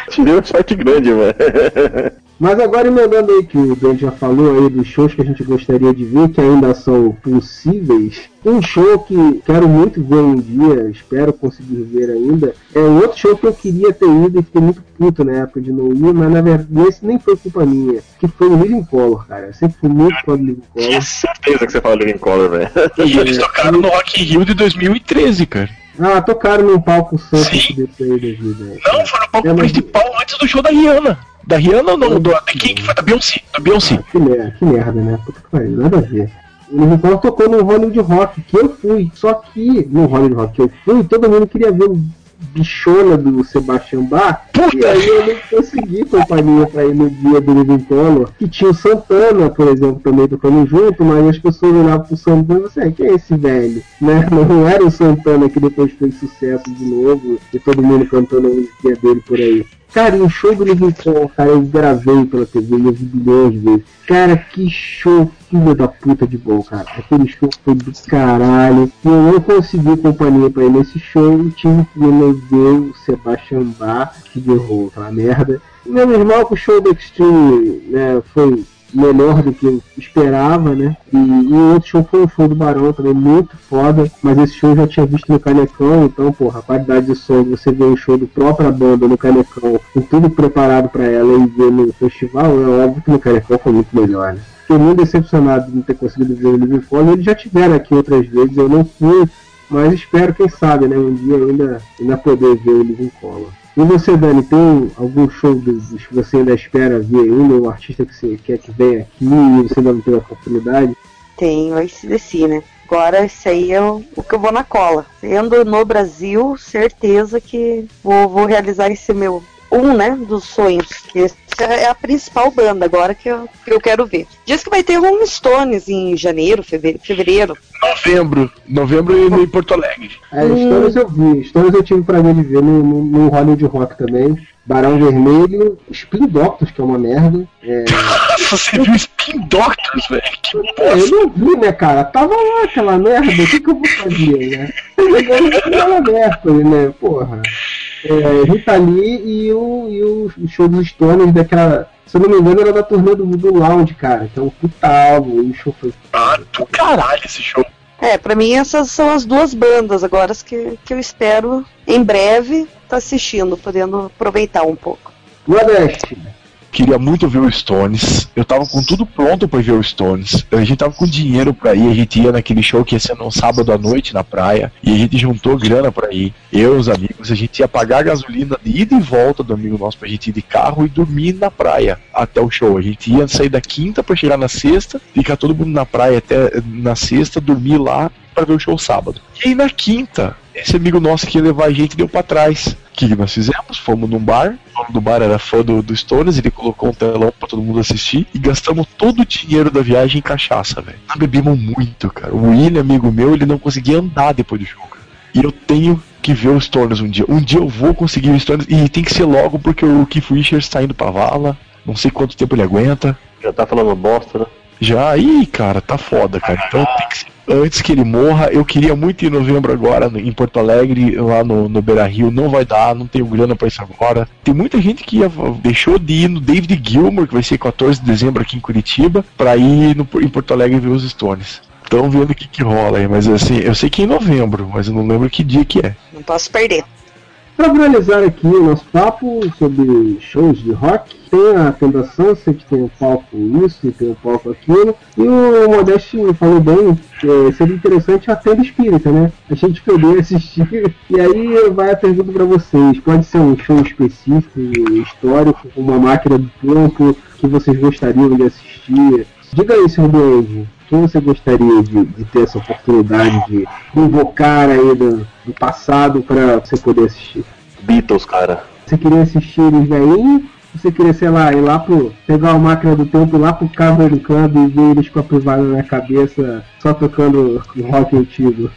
Tirei uma sorte grande, velho. Mas agora emendando aí que o Ben já falou aí dos shows que a gente gostaria de ver, que ainda são possíveis. Um show que quero muito ver um dia, espero conseguir ver ainda, é um outro show que eu queria ter ido e fiquei muito puto na época de não ir, mas na verdade esse nem foi culpa minha, que foi o Living Color, cara. Eu sempre fui muito fã do Living Color. Tinha certeza que você fala Living Color, velho. E eles tocaram no Rock in Rio de 2013, cara. Ah, tocaram num palco santo desse aí da vida. Não, foi no palco É, mas- principal antes do show da Rihanna. Da Rihanna ou não? Do, de quem que foi? Da Beyoncé. Da Beyoncé. Que merda, que merda, né? Puta que pariu, nada a ver. O Color tocou no Hollywood Rock, que eu fui. Só que no Hollywood Rock que eu fui, todo mundo queria ver o bichona do Sebastian Bach. E aí eu não consegui companhia pra ir no dia do Living Color. Que tinha o Santana, por exemplo, também tocando junto, mas as pessoas olhavam pro Santana e você, "Ah, quem é esse velho? Né? Não era o Santana que depois fez sucesso de novo e todo mundo cantando a música dele por aí. Cara, o show do Living Color, cara, eu gravei pela TV, eu vi bilhões de vezes. Cara, que show filho da puta de bom, cara. Aquele show foi do caralho. E eu não consegui companhia pra ir nesse show e tive que no ver o Sebastian Bach, que derrou aquela merda. E meu irmão com o show do Extreme, né, foi melhor do que eu esperava, né? E, e o outro show foi o show do Barão também, muito foda, mas esse show eu já tinha visto no Canecão, então, porra, a qualidade de som, você ver o show do própria banda no Canecão, com tudo preparado para ela e ver no festival, é óbvio que no Canecão foi muito melhor, né? Fiquei muito decepcionado de não ter conseguido ver o Living Follow, eles já tiveram aqui outras vezes, eu não fui, mas espero, quem sabe, né, um dia ainda, ainda poder ver o Living Follow. E você, Dani, tem algum show que você ainda espera ver ainda? Um artista que você quer que venha aqui e você ainda não teve a oportunidade? Tem o ACDC, né? Agora, isso aí é o, o, que eu vou na cola. Sendo no Brasil, certeza que vou, vou realizar esse meu um, né, dos sonhos, que é a principal banda agora que eu, que eu quero ver. Diz que vai ter um Stones em janeiro, fevereiro. fevereiro. Novembro. Novembro e em Porto Alegre. É, Stones eu vi. Stones eu tive prazer de ver no, no, no Hollywood Rock também. Barão Vermelho, Spin Doctors, que é uma merda. É... Você viu Spin Doctors, velho? Que é, Eu não vi, né, cara? Tava lá aquela merda, o que, que eu vou fazer, né? Eu não vi aquela merda, né? Porra é, Rita Lee e o, e o show dos Stones daquela. Se eu não me engano, era da turnê do, do Lounge, cara. Um puta álbum. E o show foi. Ah, do caralho esse show. É, pra mim essas são as duas bandas agora que, que eu espero em breve estar tá assistindo, podendo aproveitar um pouco. Nordeste queria muito ver o Stones. Eu tava com tudo pronto para ver o Stones. A gente tava com dinheiro para ir, a gente ia naquele show que ia ser num sábado à noite na praia. E a gente juntou grana para ir. Eu e os amigos, a gente ia pagar a gasolina de ida e volta do amigo nosso pra gente ir de carro e dormir na praia até o show. A gente ia sair da quinta para chegar na sexta, ficar todo mundo na praia até na sexta, dormir lá para ver o show sábado. E aí na quinta, esse amigo nosso que ia levar a gente deu para trás que nós fizemos? Fomos num bar, o dono do bar era fã do, do Stones, ele colocou um telão pra todo mundo assistir e gastamos todo o dinheiro da viagem em cachaça, velho. Nós bebemos muito, cara. O William, amigo meu, ele não conseguia andar depois do jogo. E eu tenho que ver o Stones um dia. Um dia eu vou conseguir o Stones e tem que ser logo porque o Keith Richards está indo pra vala. Não sei quanto tempo ele aguenta. Já tá falando bosta, né? Já, ih, cara, tá foda, cara. Então tem que ser antes que ele morra. Eu queria muito ir em novembro agora em Porto Alegre, lá no, no Beira Rio. Não vai dar, não tenho grana pra isso agora. Tem muita gente que ia, deixou de ir no David Gilmour, que vai ser 14 de dezembro aqui em Curitiba, pra ir no, em Porto Alegre ver os Stones. Estão vendo o que, que rola aí, mas assim, eu sei que é em novembro, mas eu não lembro que dia que é. Não posso perder. Para finalizar aqui o nosso papo sobre shows de rock, tem a Tenda Sunset, tem um palco isso, tem um palco aquilo, e o Modeste falou bem que seria interessante a Tenda Espírita, né? A gente poder assistir. E aí vai a pergunta para vocês: pode ser um show específico, histórico, uma máquina do tempo que vocês gostariam de assistir? Diga aí, seu Duende, quem você gostaria de, de, ter essa oportunidade de invocar aí do, do passado para você poder assistir? Beatles, cara. Você queria assistir eles daí? Você queria, sei lá, ir lá pro. pegar uma máquina do tempo lá pro Cavern Club e ver eles com a privada na cabeça só tocando rock antigo?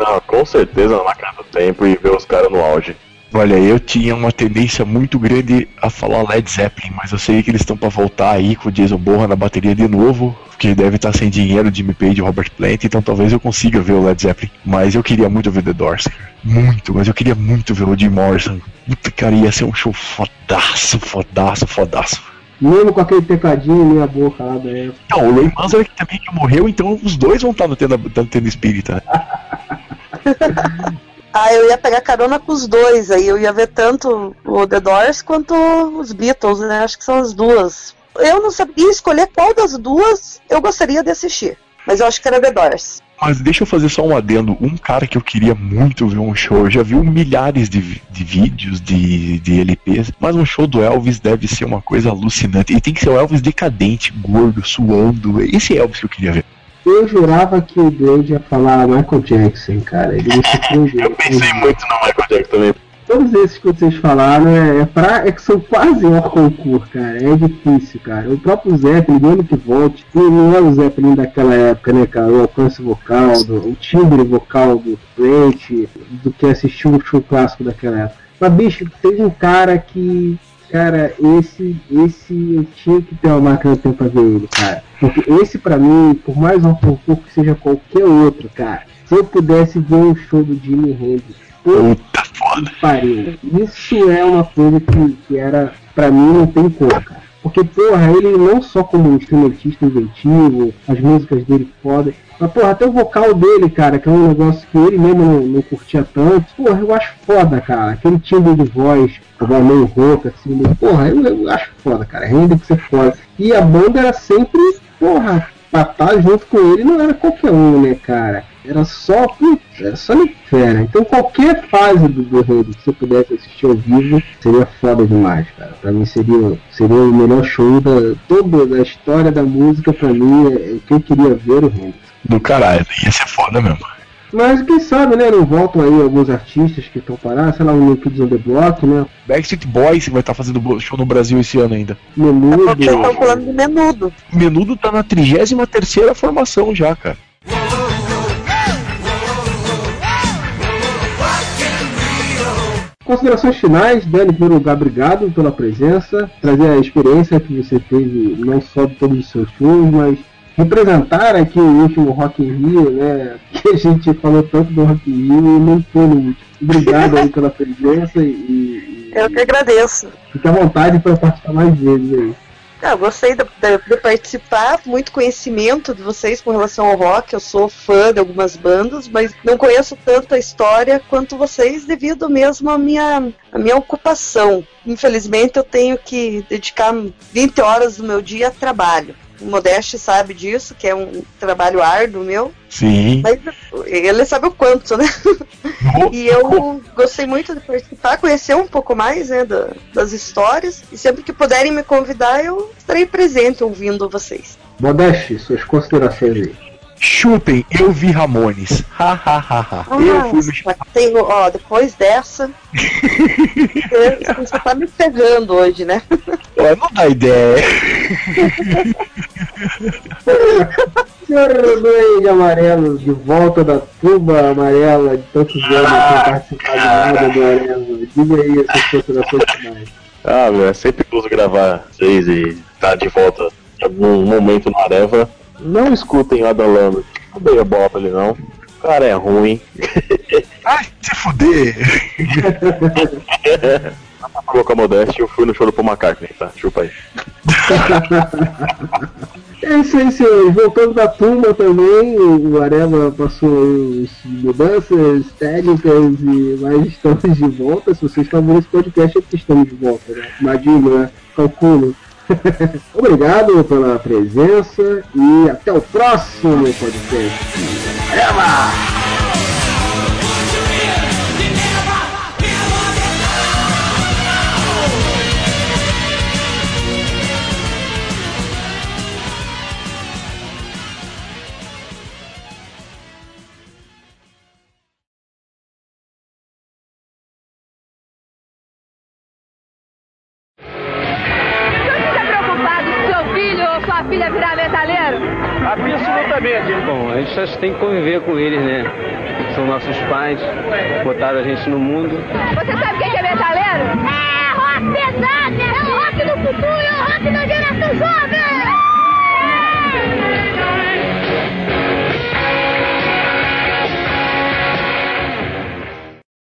Não, com certeza na máquina do tempo e ver os caras no auge. Olha, eu tinha uma tendência muito grande a falar Led Zeppelin, mas eu sei que eles estão para voltar aí com o Jason Borra na bateria de novo, porque deve estar sem dinheiro de Jimmy Page e Robert Plant, então talvez eu consiga ver o Led Zeppelin. Mas eu queria muito ver The Doors, Muito, mas eu queria muito ver o Jim Morrison. Puta, cara, ia ser um show fodaço, fodaço, fodaço. Mesmo com aquele tecadinho meia boca lá da época. Não, o Ray Manzarek também que morreu, então os dois vão estar no tenda, no tenda espírita. Ah, eu ia pegar carona com os dois, aí eu ia ver tanto o The Doors quanto os Beatles, né? Acho que são as duas. Eu não sabia escolher qual das duas eu gostaria de assistir, mas eu acho que era The Doors. Mas deixa eu fazer só um adendo. Um cara que eu queria muito ver um show, eu já vi milhares de, de vídeos, de, de LPs, mas um show do Elvis deve ser uma coisa alucinante. E tem que ser o Elvis decadente, gordo, suando. Esse Elvis que eu queria ver. Eu jurava que o Blade ia falar Michael Jackson, cara. Ele me surpreendeu. Eu pensei muito no Michael Jackson também. Todos esses que vocês falaram é, é, pra, é que são quase um concurso, cara. É difícil, cara. O próprio Zeppelin, mesmo que volte, não é o Zeppelin daquela época, né, cara? O alcance vocal, do, o timbre vocal do Plant, do que assistiu o show clássico daquela época. Mas, bicho, teve um cara que cara, esse, esse eu tinha que ter uma máquina do tempo pra ver ele, cara. Porque esse pra mim, por mais um concurso que seja qualquer outro, cara, se eu pudesse ver um show do Jimi Hendrix, puta foda. Pariu. Isso é uma coisa que, que era, pra mim, não tem cor, cara. Porque, porra, ele não só como instrumentista inventivo, as músicas dele foda, mas, porra, até o vocal dele, cara, que é um negócio que ele mesmo não, não curtia tanto, porra, eu acho foda, cara. Aquele timbre de voz, a voz meio rouca, assim, porra, eu, eu acho foda, cara. Rende que ser foda. E a banda era sempre, porra, pra junto com ele não era qualquer um, né, cara? Era só, putz, era só fera. Então qualquer fase do, Hendrix que você pudesse assistir ao vivo seria foda demais, cara. Pra mim seria, seria o melhor show da toda da história da música, pra mim, é, é que eu queria ver o Hendrix. Do caralho, ia ser foda mesmo. Mas quem sabe, né? Não voltam aí alguns artistas que estão parados, sei lá, o New Kids on the Block, né? Backstreet Boys vai estar fazendo show no Brasil esse ano ainda. Menudo. Vocês estão falando de menudo. Menudo tá na 33 terceira formação já, cara. Considerações finais, Dani, primeiro obrigado pela presença, trazer a experiência que você teve, não só de todos os seus shows, mas representar aqui o último Rock in Rio, né? Que a gente falou tanto do Rock in Rio e não foi no último. Obrigado aí pela presença e, e Eu que agradeço. fique à vontade para participar mais vezes aí. Ah, gostei de, de- de participar, muito conhecimento de vocês com relação ao rock. Eu sou fã de algumas bandas, mas não conheço tanto a história quanto vocês, devido mesmo à minha, à minha ocupação. Infelizmente, eu tenho que dedicar 20 horas do meu dia a trabalho. O Modeste sabe disso, que é um trabalho árduo meu. Sim. Mas ele sabe o quanto, né? e eu gostei muito de participar, conhecer um pouco mais né, da- das histórias. E sempre que puderem me convidar, eu estarei presente ouvindo vocês. Modeste, suas considerações aí. Chutem, eu vi Ramones. Ha, ha, ha, ha. eu fui no tenho, ó, depois dessa. você- tá me pegando hoje, né? Ó, não dá ideia. Senhor Duende Amarelo, de volta da tuba amarela, de tantos anos sem participar de nada do Arelo. Diga aí as suas considerações finais. Ah, meu, é sempre gosto gravar vocês e estar de volta em algum momento na Areva. Não escutem o Adalano, não dei a bola pra ele não. O cara é ruim. Ai, se fuder. Pra colocar modéstia, eu fui no show do Paul McCartney, tá? Chupa aí. É isso aí, senhores. Voltando da turma também, o Areva passou as mudanças técnicas e mas estamos de volta. Se vocês estão vendo esse podcast, é porque estamos de volta, né? Imagino, né? Calculo. Obrigado pela presença e até o próximo podcast. Areva! Gente só tem que conviver com eles, né? São nossos pais, botaram a gente no mundo. Você sabe quem que é metaleiro? É rock pesado, é o rock do futuro, é o rock da geração jovem!